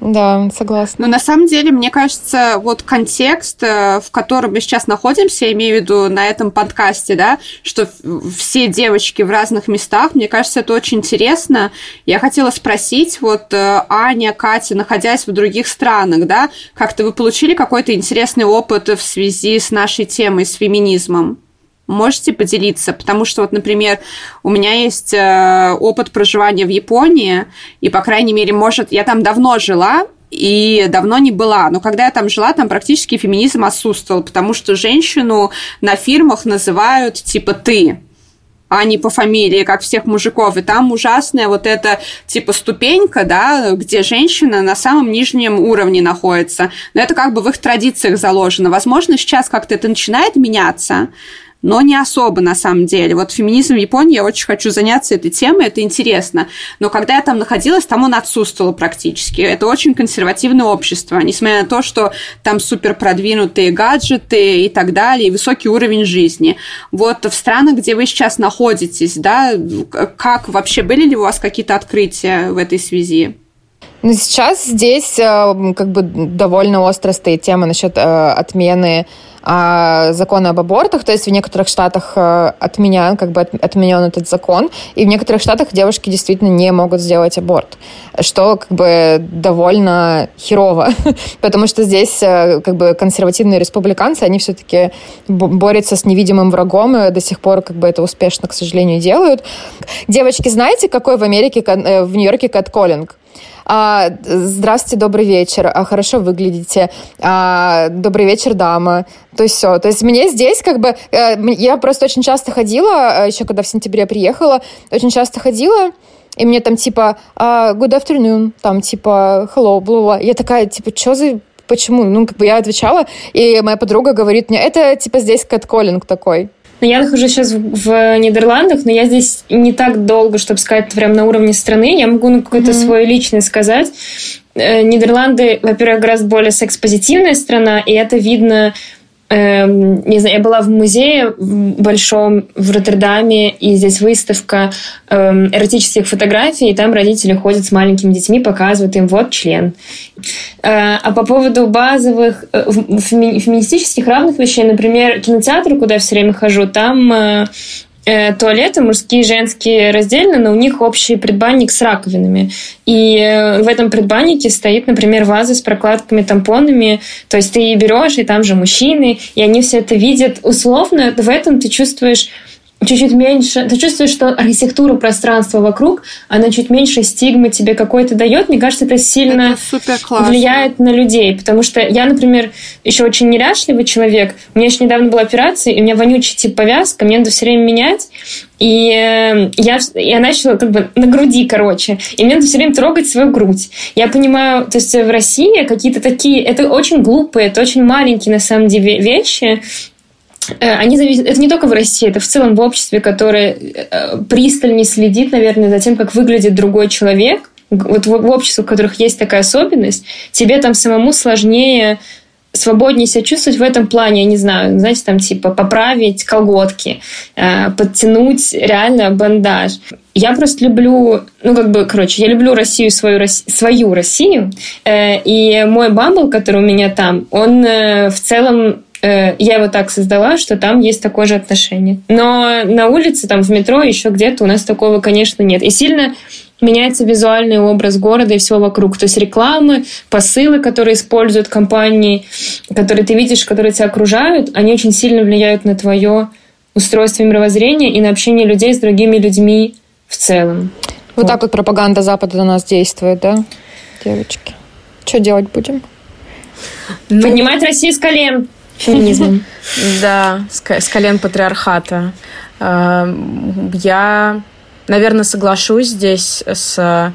Да, согласна. Но на самом деле, мне кажется, вот контекст, э, в котором мы сейчас находимся, я имею в виду на этом подкасте, да, что все девочки в разных местах, мне кажется, это очень интересно. Я хотела спросить, вот э, Аня, Катя, находясь в других странах, да, как-то вы получили какой-то интересный опыт в связи с нашей темой, с феминизмом? Можете поделиться? Потому что, вот, например, у меня есть э, опыт проживания в Японии, и, по крайней мере, может, я там давно жила, и давно не была. Но когда я там жила, там практически феминизм отсутствовал, потому что женщину на фирмах называют типа «ты», а не по фамилии, как всех мужиков. И там ужасная вот эта типа ступенька, да, где женщина на самом нижнем уровне находится. Но это как бы в их традициях заложено. Возможно, сейчас как-то это начинает меняться, но не особо на самом деле. Вот феминизм в Японии, я очень хочу заняться этой темой, это интересно. Но когда я там находилась, там он отсутствовал практически. Это очень консервативное общество, несмотря на то, что там супер продвинутые гаджеты и так далее, и высокий уровень жизни. Вот в странах, где вы сейчас находитесь, да, как вообще были ли у вас какие-то открытия в этой связи? Ну, сейчас здесь э, как бы довольно остро стоит тема насчет э, отмены а, закона об абортах, то есть в некоторых штатах э, отменян, как бы отменен этот закон, и в некоторых штатах девушки действительно не могут сделать аборт, что как бы довольно херово, <laughs> потому что здесь э, как бы консервативные республиканцы, они все-таки борются с невидимым врагом, и до сих пор как бы это успешно, к сожалению, делают. Девочки, знаете, какой в Америке, в Нью-Йорке кэтколлинг? А, здравствуйте, добрый вечер, а, хорошо выглядите, а, добрый вечер, дама. То есть все. То есть мне здесь как бы... Э, я просто очень часто ходила, э, еще когда в сентябре приехала, очень часто ходила, и мне там типа uh, good afternoon, там типа hello, бла бла. Я такая, типа, что за почему? Ну, как бы я отвечала, и моя подруга говорит мне, это типа здесь кэтколлинг такой. Но я нахожусь сейчас в Нидерландах, но я здесь не так долго, чтобы сказать прям на уровне страны. Я могу на какой-то mm-hmm. свой личный сказать. Э, Нидерланды, во-первых, гораздо более секс-позитивная страна, и это видно Эм, не знаю, я была в музее большом в Роттердаме, и здесь выставка эм, эротических фотографий, и там родители ходят с маленькими детьми, показывают им вот член. Э, а по поводу базовых э, феминистических равных вещей, например, кинотеатр, куда я все время хожу, там Э, туалеты мужские и женские раздельно, но у них общий предбанник с раковинами. И э, в этом предбаннике стоит, например, ваза с прокладками, тампонами. То есть ты берешь, и там же мужчины, и они все это видят. Условно в этом ты чувствуешь чуть-чуть меньше, ты чувствуешь, что архитектура пространства вокруг, она чуть меньше стигмы тебе какой-то дает. Мне кажется, это сильно это влияет на людей. Потому что я, например, еще очень неряшливый человек. У меня еще недавно была операция, и у меня вонючий тип повязка, мне надо все время менять. И э, я, я начала как бы на груди, короче. И мне надо все время трогать свою грудь. Я понимаю, то есть в России какие-то такие... Это очень глупые, это очень маленькие на самом деле вещи, они зависят, это не только в России, это в целом в обществе, которое э, пристально следит, наверное, за тем, как выглядит другой человек. Вот в, в обществе, у которых есть такая особенность, тебе там самому сложнее свободнее себя чувствовать в этом плане, я не знаю, знаете, там типа поправить колготки, э, подтянуть реально бандаж. Я просто люблю, ну как бы, короче, я люблю Россию, свою, свою Россию, э, и мой бамбл, который у меня там, он э, в целом я его так создала, что там есть такое же отношение. Но на улице, там в метро, еще где-то у нас такого, конечно, нет. И сильно меняется визуальный образ города и всего вокруг. То есть рекламы, посылы, которые используют компании, которые ты видишь, которые тебя окружают, они очень сильно влияют на твое устройство мировоззрения и на общение людей с другими людьми в целом. Вот, вот. так вот пропаганда Запада на нас действует, да, девочки? Что делать будем? Ну, Поднимать Россию с колен феминизмом. <laughs> Да, с колен патриархата. Эм, я Наверное, соглашусь здесь с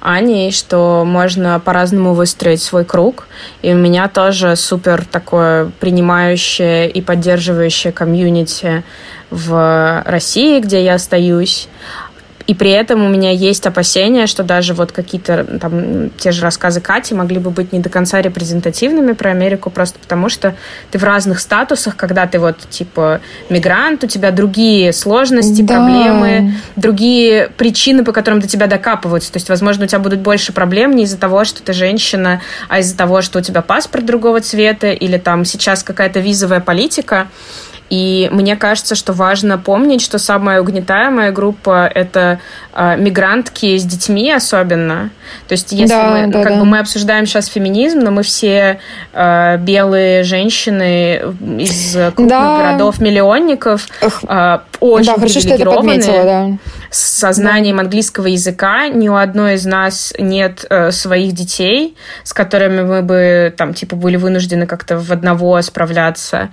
Аней, что можно по-разному выстроить свой круг. И у меня тоже супер такое принимающее и поддерживающее комьюнити в России, где я остаюсь. И при этом у меня есть опасения, что даже вот какие-то там те же рассказы Кати могли бы быть не до конца репрезентативными про Америку, просто потому что ты в разных статусах, когда ты вот типа мигрант, у тебя другие сложности, да. проблемы, другие причины, по которым до тебя докапываются. То есть, возможно, у тебя будут больше проблем не из-за того, что ты женщина, а из-за того, что у тебя паспорт другого цвета или там сейчас какая-то визовая политика. И мне кажется, что важно помнить, что самая угнетаемая группа — это э, мигрантки с детьми особенно. То есть если да, мы, да, как да. бы мы обсуждаем сейчас феминизм, но мы все э, белые женщины из крупных да. городов-миллионников э, очень да, хорошо, да. с знанием да. английского языка. Ни у одной из нас нет э, своих детей, с которыми мы бы там типа были вынуждены как-то в одного справляться.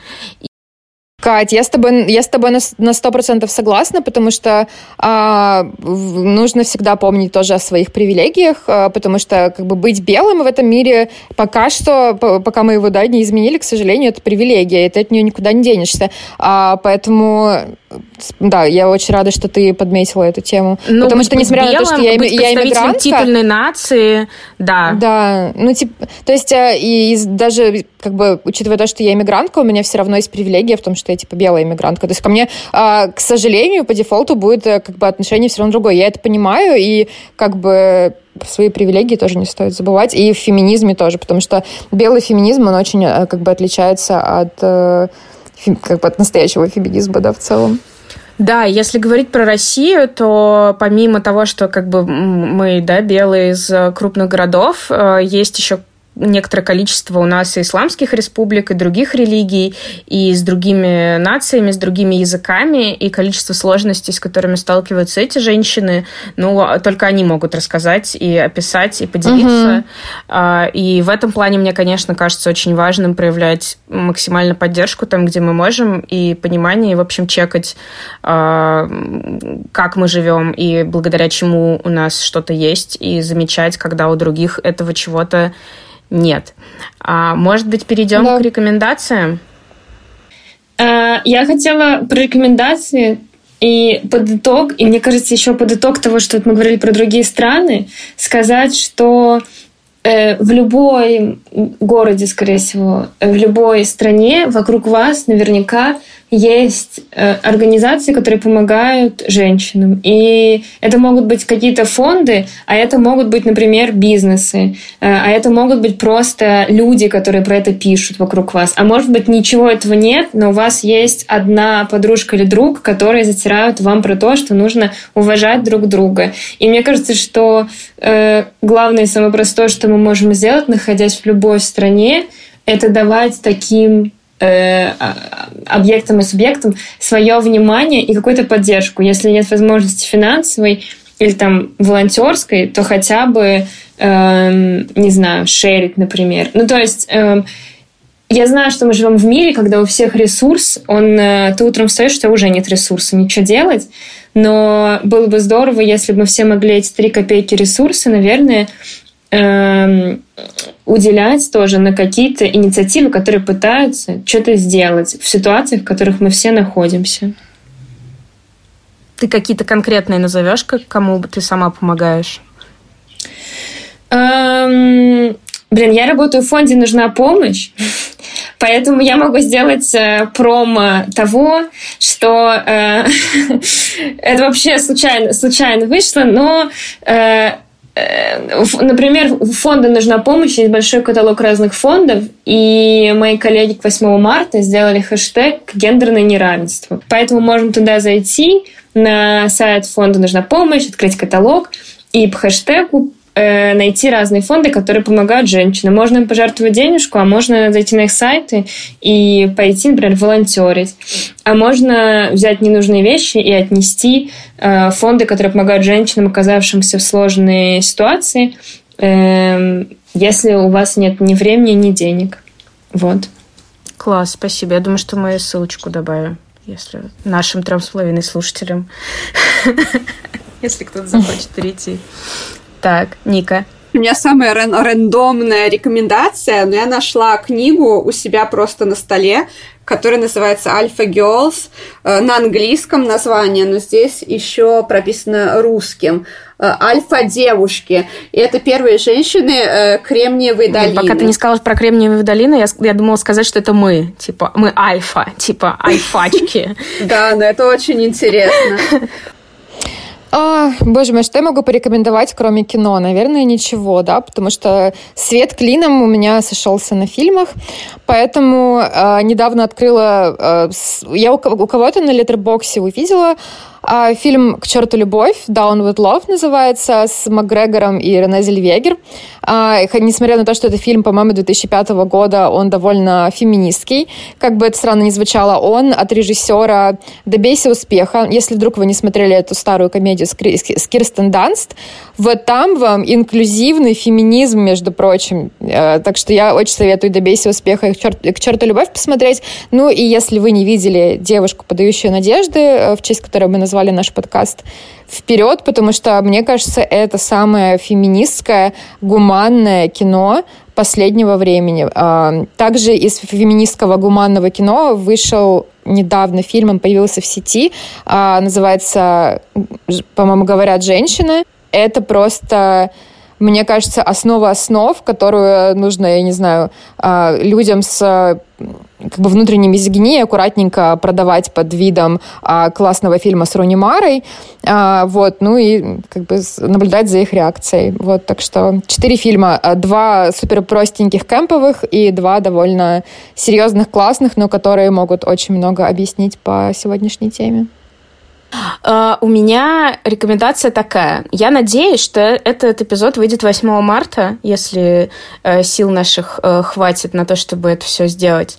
Кать, я с тобой, я с тобой на сто процентов согласна, потому что а, нужно всегда помнить тоже о своих привилегиях, а, потому что как бы быть белым в этом мире пока что, пока мы его да, не изменили, к сожалению, это привилегия, и ты от нее никуда не денешься. А, поэтому да, я очень рада, что ты подметила эту тему. Ну, потому что, несмотря белым, на то, что я, я иммигрантка... титульной нации, да. Да, ну, типа, то есть, э, и, и даже, как бы, учитывая то, что я иммигрантка, у меня все равно есть привилегия в том, что я, типа, белая иммигрантка. То есть, ко мне, а, к сожалению, по дефолту будет, э, как бы, отношение все равно другое. Я это понимаю, и, как бы, свои привилегии тоже не стоит забывать. И в феминизме тоже, потому что белый феминизм, он очень, э, как бы, отличается от как бы от настоящего феминизма, да, в целом. Да, если говорить про Россию, то помимо того, что как бы мы, да, белые из крупных городов, э, есть еще некоторое количество у нас и исламских республик, и других религий, и с другими нациями, с другими языками, и количество сложностей, с которыми сталкиваются эти женщины, ну, а только они могут рассказать и описать, и поделиться. Угу. И в этом плане мне, конечно, кажется очень важным проявлять максимально поддержку там, где мы можем, и понимание, и, в общем, чекать, а, как мы живем, и благодаря чему у нас что-то есть, и замечать, когда у других этого чего-то нет. А, может быть, перейдем да. к рекомендациям? А, я хотела про рекомендации и под итог, и мне кажется, еще под итог того, что мы говорили про другие страны, сказать, что э, в любой городе, скорее всего, в любой стране вокруг вас наверняка есть э, организации, которые помогают женщинам. И это могут быть какие-то фонды, а это могут быть, например, бизнесы, э, а это могут быть просто люди, которые про это пишут вокруг вас. А может быть, ничего этого нет, но у вас есть одна подружка или друг, которые затирают вам про то, что нужно уважать друг друга. И мне кажется, что э, главное и самое простое, что мы можем сделать, находясь в любой стране, это давать таким Э, а, объектам и субъектам свое внимание и какую-то поддержку. Если нет возможности финансовой или там волонтерской, то хотя бы, э, не знаю, шерить, например. Ну, то есть... Э, я знаю, что мы живем в мире, когда у всех ресурс, он, э, ты утром встаешь, что уже нет ресурса, ничего делать, но было бы здорово, если бы мы все могли эти три копейки ресурса, наверное, уделять тоже на какие-то инициативы, которые пытаются что-то сделать в ситуациях, в которых мы все находимся. Ты какие-то конкретные назовешь, как кому ты сама помогаешь? Эм, блин, я работаю в фонде «Нужна помощь». <laughs> Поэтому я могу сделать э, промо того, что э, <laughs> это вообще случайно, случайно вышло, но э, э Например, у фонда нужна помощь, есть большой каталог разных фондов, и мои коллеги к 8 марта сделали хэштег «Гендерное неравенство». Поэтому можем туда зайти, на сайт фонда нужна помощь, открыть каталог, и по хэштегу Э, найти разные фонды, которые помогают женщинам. Можно пожертвовать денежку, а можно зайти на их сайты и пойти, например, волонтерить. А можно взять ненужные вещи и отнести э, фонды, которые помогают женщинам, оказавшимся в сложной ситуации, э, если у вас нет ни времени, ни денег. Вот. Класс, спасибо. Я думаю, что мы ссылочку добавим, если нашим трем слушателям, <laughs> если кто-то захочет перейти. Так, Ника. У меня самая ран- рандомная рекомендация, но я нашла книгу у себя просто на столе, которая называется Alpha Girls э, на английском название, но здесь еще прописано русским. Э, Альфа девушки. И это первые женщины э, Кремниевой долины. Пока ты не сказала про Кремниевые долины, я, я думала сказать, что это мы. Типа, мы альфа, типа альфачки. <laughs> Да, но это очень интересно. <laughs> А, боже мой, что я могу порекомендовать, кроме кино? Наверное, ничего, да, потому что свет клином у меня сошелся на фильмах, поэтому э, недавно открыла... Э, я у, у кого-то на литербоксе увидела фильм «К черту любовь», «Down with Love» называется, с Макгрегором и Рене Зельвегер. А, несмотря на то, что это фильм, по-моему, 2005 года, он довольно феминистский. Как бы это странно ни звучало, он от режиссера «Добейся успеха». Если вдруг вы не смотрели эту старую комедию с, Кирстен Данст, вот там вам инклюзивный феминизм, между прочим. Э, так что я очень советую «Добейся успеха» и «К черту любовь» посмотреть. Ну и если вы не видели «Девушку, подающую надежды», э, в честь которой мы назвали назвали наш подкаст вперед, потому что, мне кажется, это самое феминистское, гуманное кино последнего времени. А, также из феминистского гуманного кино вышел недавно фильм, он появился в сети, а, называется, по-моему, «Говорят женщины». Это просто мне кажется, основа основ, которую нужно, я не знаю, а, людям с как бы внутренней мизогинией аккуратненько продавать под видом а, классного фильма с Рони Марой, а, вот, ну и как бы наблюдать за их реакцией, вот, так что четыре фильма, а, два супер простеньких кемповых и два довольно серьезных, классных, но которые могут очень много объяснить по сегодняшней теме. Uh, у меня рекомендация такая. Я надеюсь, что этот эпизод выйдет 8 марта, если uh, сил наших uh, хватит на то, чтобы это все сделать.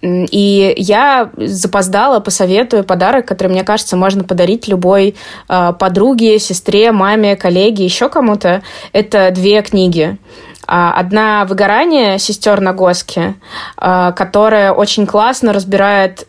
И я запоздала, посоветую подарок, который, мне кажется, можно подарить любой э, подруге, сестре, маме, коллеге, еще кому-то. Это две книги. Одна «Выгорание» сестер Нагоски, которая очень классно разбирает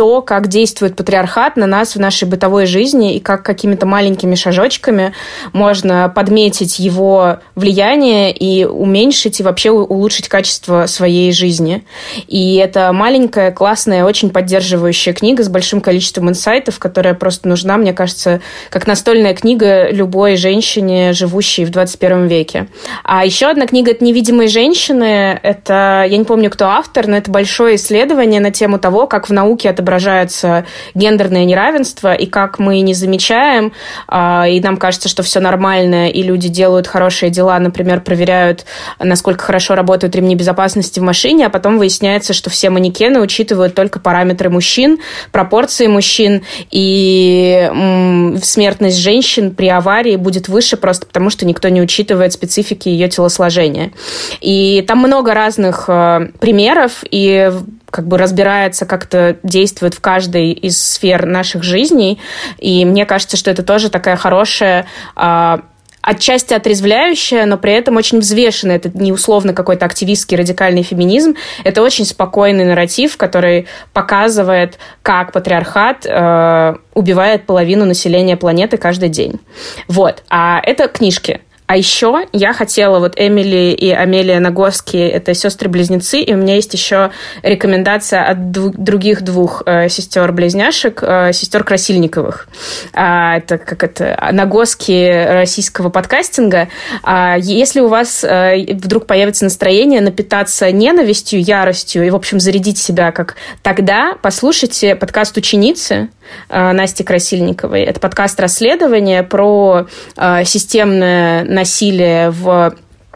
то, как действует патриархат на нас в нашей бытовой жизни и как какими-то маленькими шажочками можно подметить его влияние и уменьшить и вообще улучшить качество своей жизни. И это маленькая, классная, очень поддерживающая книга с большим количеством инсайтов, которая просто нужна, мне кажется, как настольная книга любой женщине, живущей в 21 веке. А еще одна книга — это «Невидимые женщины». Это, я не помню, кто автор, но это большое исследование на тему того, как в науке отображается отображается гендерное неравенство, и как мы не замечаем, а, и нам кажется, что все нормально, и люди делают хорошие дела, например, проверяют, насколько хорошо работают ремни безопасности в машине, а потом выясняется, что все манекены учитывают только параметры мужчин, пропорции мужчин, и смертность женщин при аварии будет выше просто потому, что никто не учитывает специфики ее телосложения. И там много разных э, примеров, и как бы разбирается, как это действует в каждой из сфер наших жизней. И мне кажется, что это тоже такая хорошая а, отчасти отрезвляющая, но при этом очень взвешенная. Это не условно какой-то активистский радикальный феминизм. Это очень спокойный нарратив, который показывает, как патриархат э, убивает половину населения планеты каждый день. Вот. А это книжки. А еще я хотела, вот Эмили и Амелия Нагоски, это сестры-близнецы, и у меня есть еще рекомендация от других двух э, сестер-близняшек, э, сестер Красильниковых. А, это как это, Нагоски российского подкастинга. А, если у вас э, вдруг появится настроение напитаться ненавистью, яростью и, в общем, зарядить себя как тогда, послушайте подкаст «Ученицы», Насти Красильниковой. Это подкаст расследования про э, системное насилие в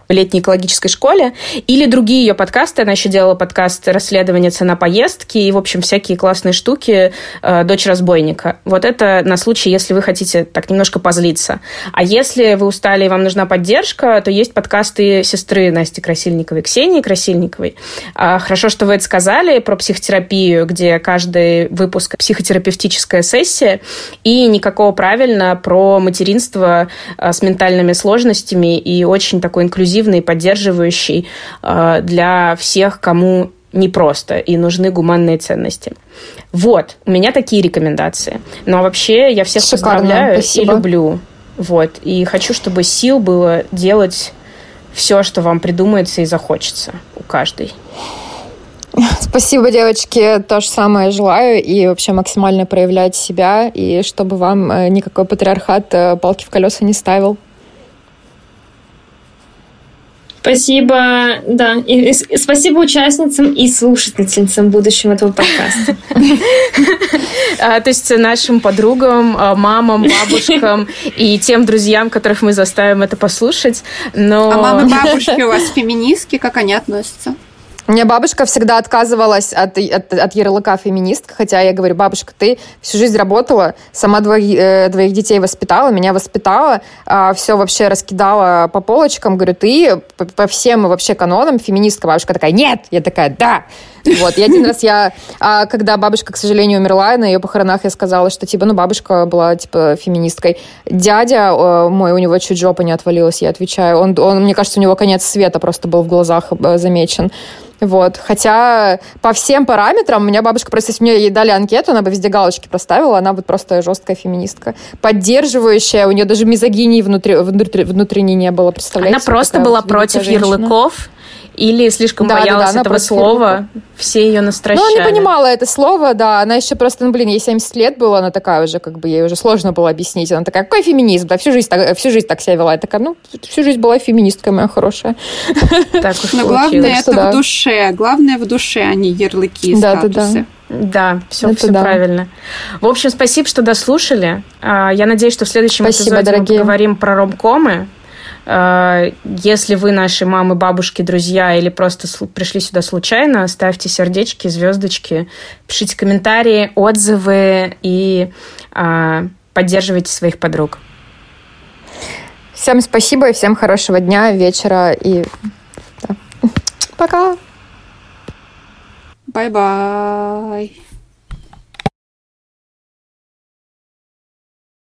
летней экологической школе, или другие ее подкасты. Она еще делала подкаст «Расследование цена поездки» и, в общем, всякие классные штуки э, «Дочь разбойника». Вот это на случай, если вы хотите так немножко позлиться. А если вы устали и вам нужна поддержка, то есть подкасты сестры Насти Красильниковой, Ксении Красильниковой. А, хорошо, что вы это сказали про психотерапию, где каждый выпуск психотерапевтическая сессия, и никакого правильно про материнство э, с ментальными сложностями и очень такой инклюзивный инклюзивный, поддерживающий э, для всех, кому непросто и нужны гуманные ценности. Вот, у меня такие рекомендации. Но вообще я всех Шикарно, поздравляю спасибо. и люблю. Вот, и хочу, чтобы сил было делать все, что вам придумается и захочется у каждой. <laughs> Спасибо, девочки. То же самое желаю. И вообще максимально проявлять себя. И чтобы вам э, никакой патриархат э, палки в колеса не ставил. Спасибо, да. И, и, спасибо участницам и слушательницам будущем этого подкаста. <laughs> А, то есть нашим подругам, а, мамам, бабушкам <laughs> и тем друзьям, которых мы заставим это послушать. Но... А мамы, <laughs> бабушки у вас феминистки, как они относятся? Меня бабушка всегда отказывалась от, от, от ярлыка феминистка, хотя я говорю, бабушка, ты всю жизнь работала, сама двоих, э, двоих детей воспитала, меня воспитала, э, все вообще раскидала по полочкам. Говорю, ты по, по всем вообще канонам феминистка. Бабушка такая, нет! Я такая, да! Вот, и один раз я, а, когда бабушка, к сожалению, умерла, на ее похоронах я сказала, что, типа, ну, бабушка была, типа, феминисткой. Дядя э, мой, у него чуть жопа не отвалилась, я отвечаю. Он, он, мне кажется, у него конец света просто был в глазах э, замечен. Вот. Хотя по всем параметрам у меня бабушка просто, если мне ей дали анкету, она бы везде галочки проставила, она вот просто жесткая феминистка. Поддерживающая, у нее даже мизогинии внутри, внутри, внутренней не было, представляете? Она просто была против женщина. ярлыков или слишком да, боялась да, да, этого слова, все ее настращали. Ну, не понимала это слово, да, она еще просто, ну, блин, ей 70 лет было, она такая уже, как бы, ей уже сложно было объяснить, она такая, какой феминизм, да, всю жизнь так, всю жизнь так себя вела, я такая, ну, всю жизнь была феминисткой моя хорошая. Так уж Но главное это в душе, главное в душе, а не ярлыки и да, статусы. Да, да. Да, все, это все да. правильно. В общем, спасибо, что дослушали. А, я надеюсь, что в следующем спасибо, эпизоде дорогие. мы поговорим про ромкомы. Э, если вы наши мамы, бабушки, друзья или просто пришли сюда случайно, ставьте сердечки, звездочки, пишите комментарии, отзывы и э, поддерживайте своих подруг. Всем спасибо и всем хорошего дня, вечера и да. пока. Бай-бай.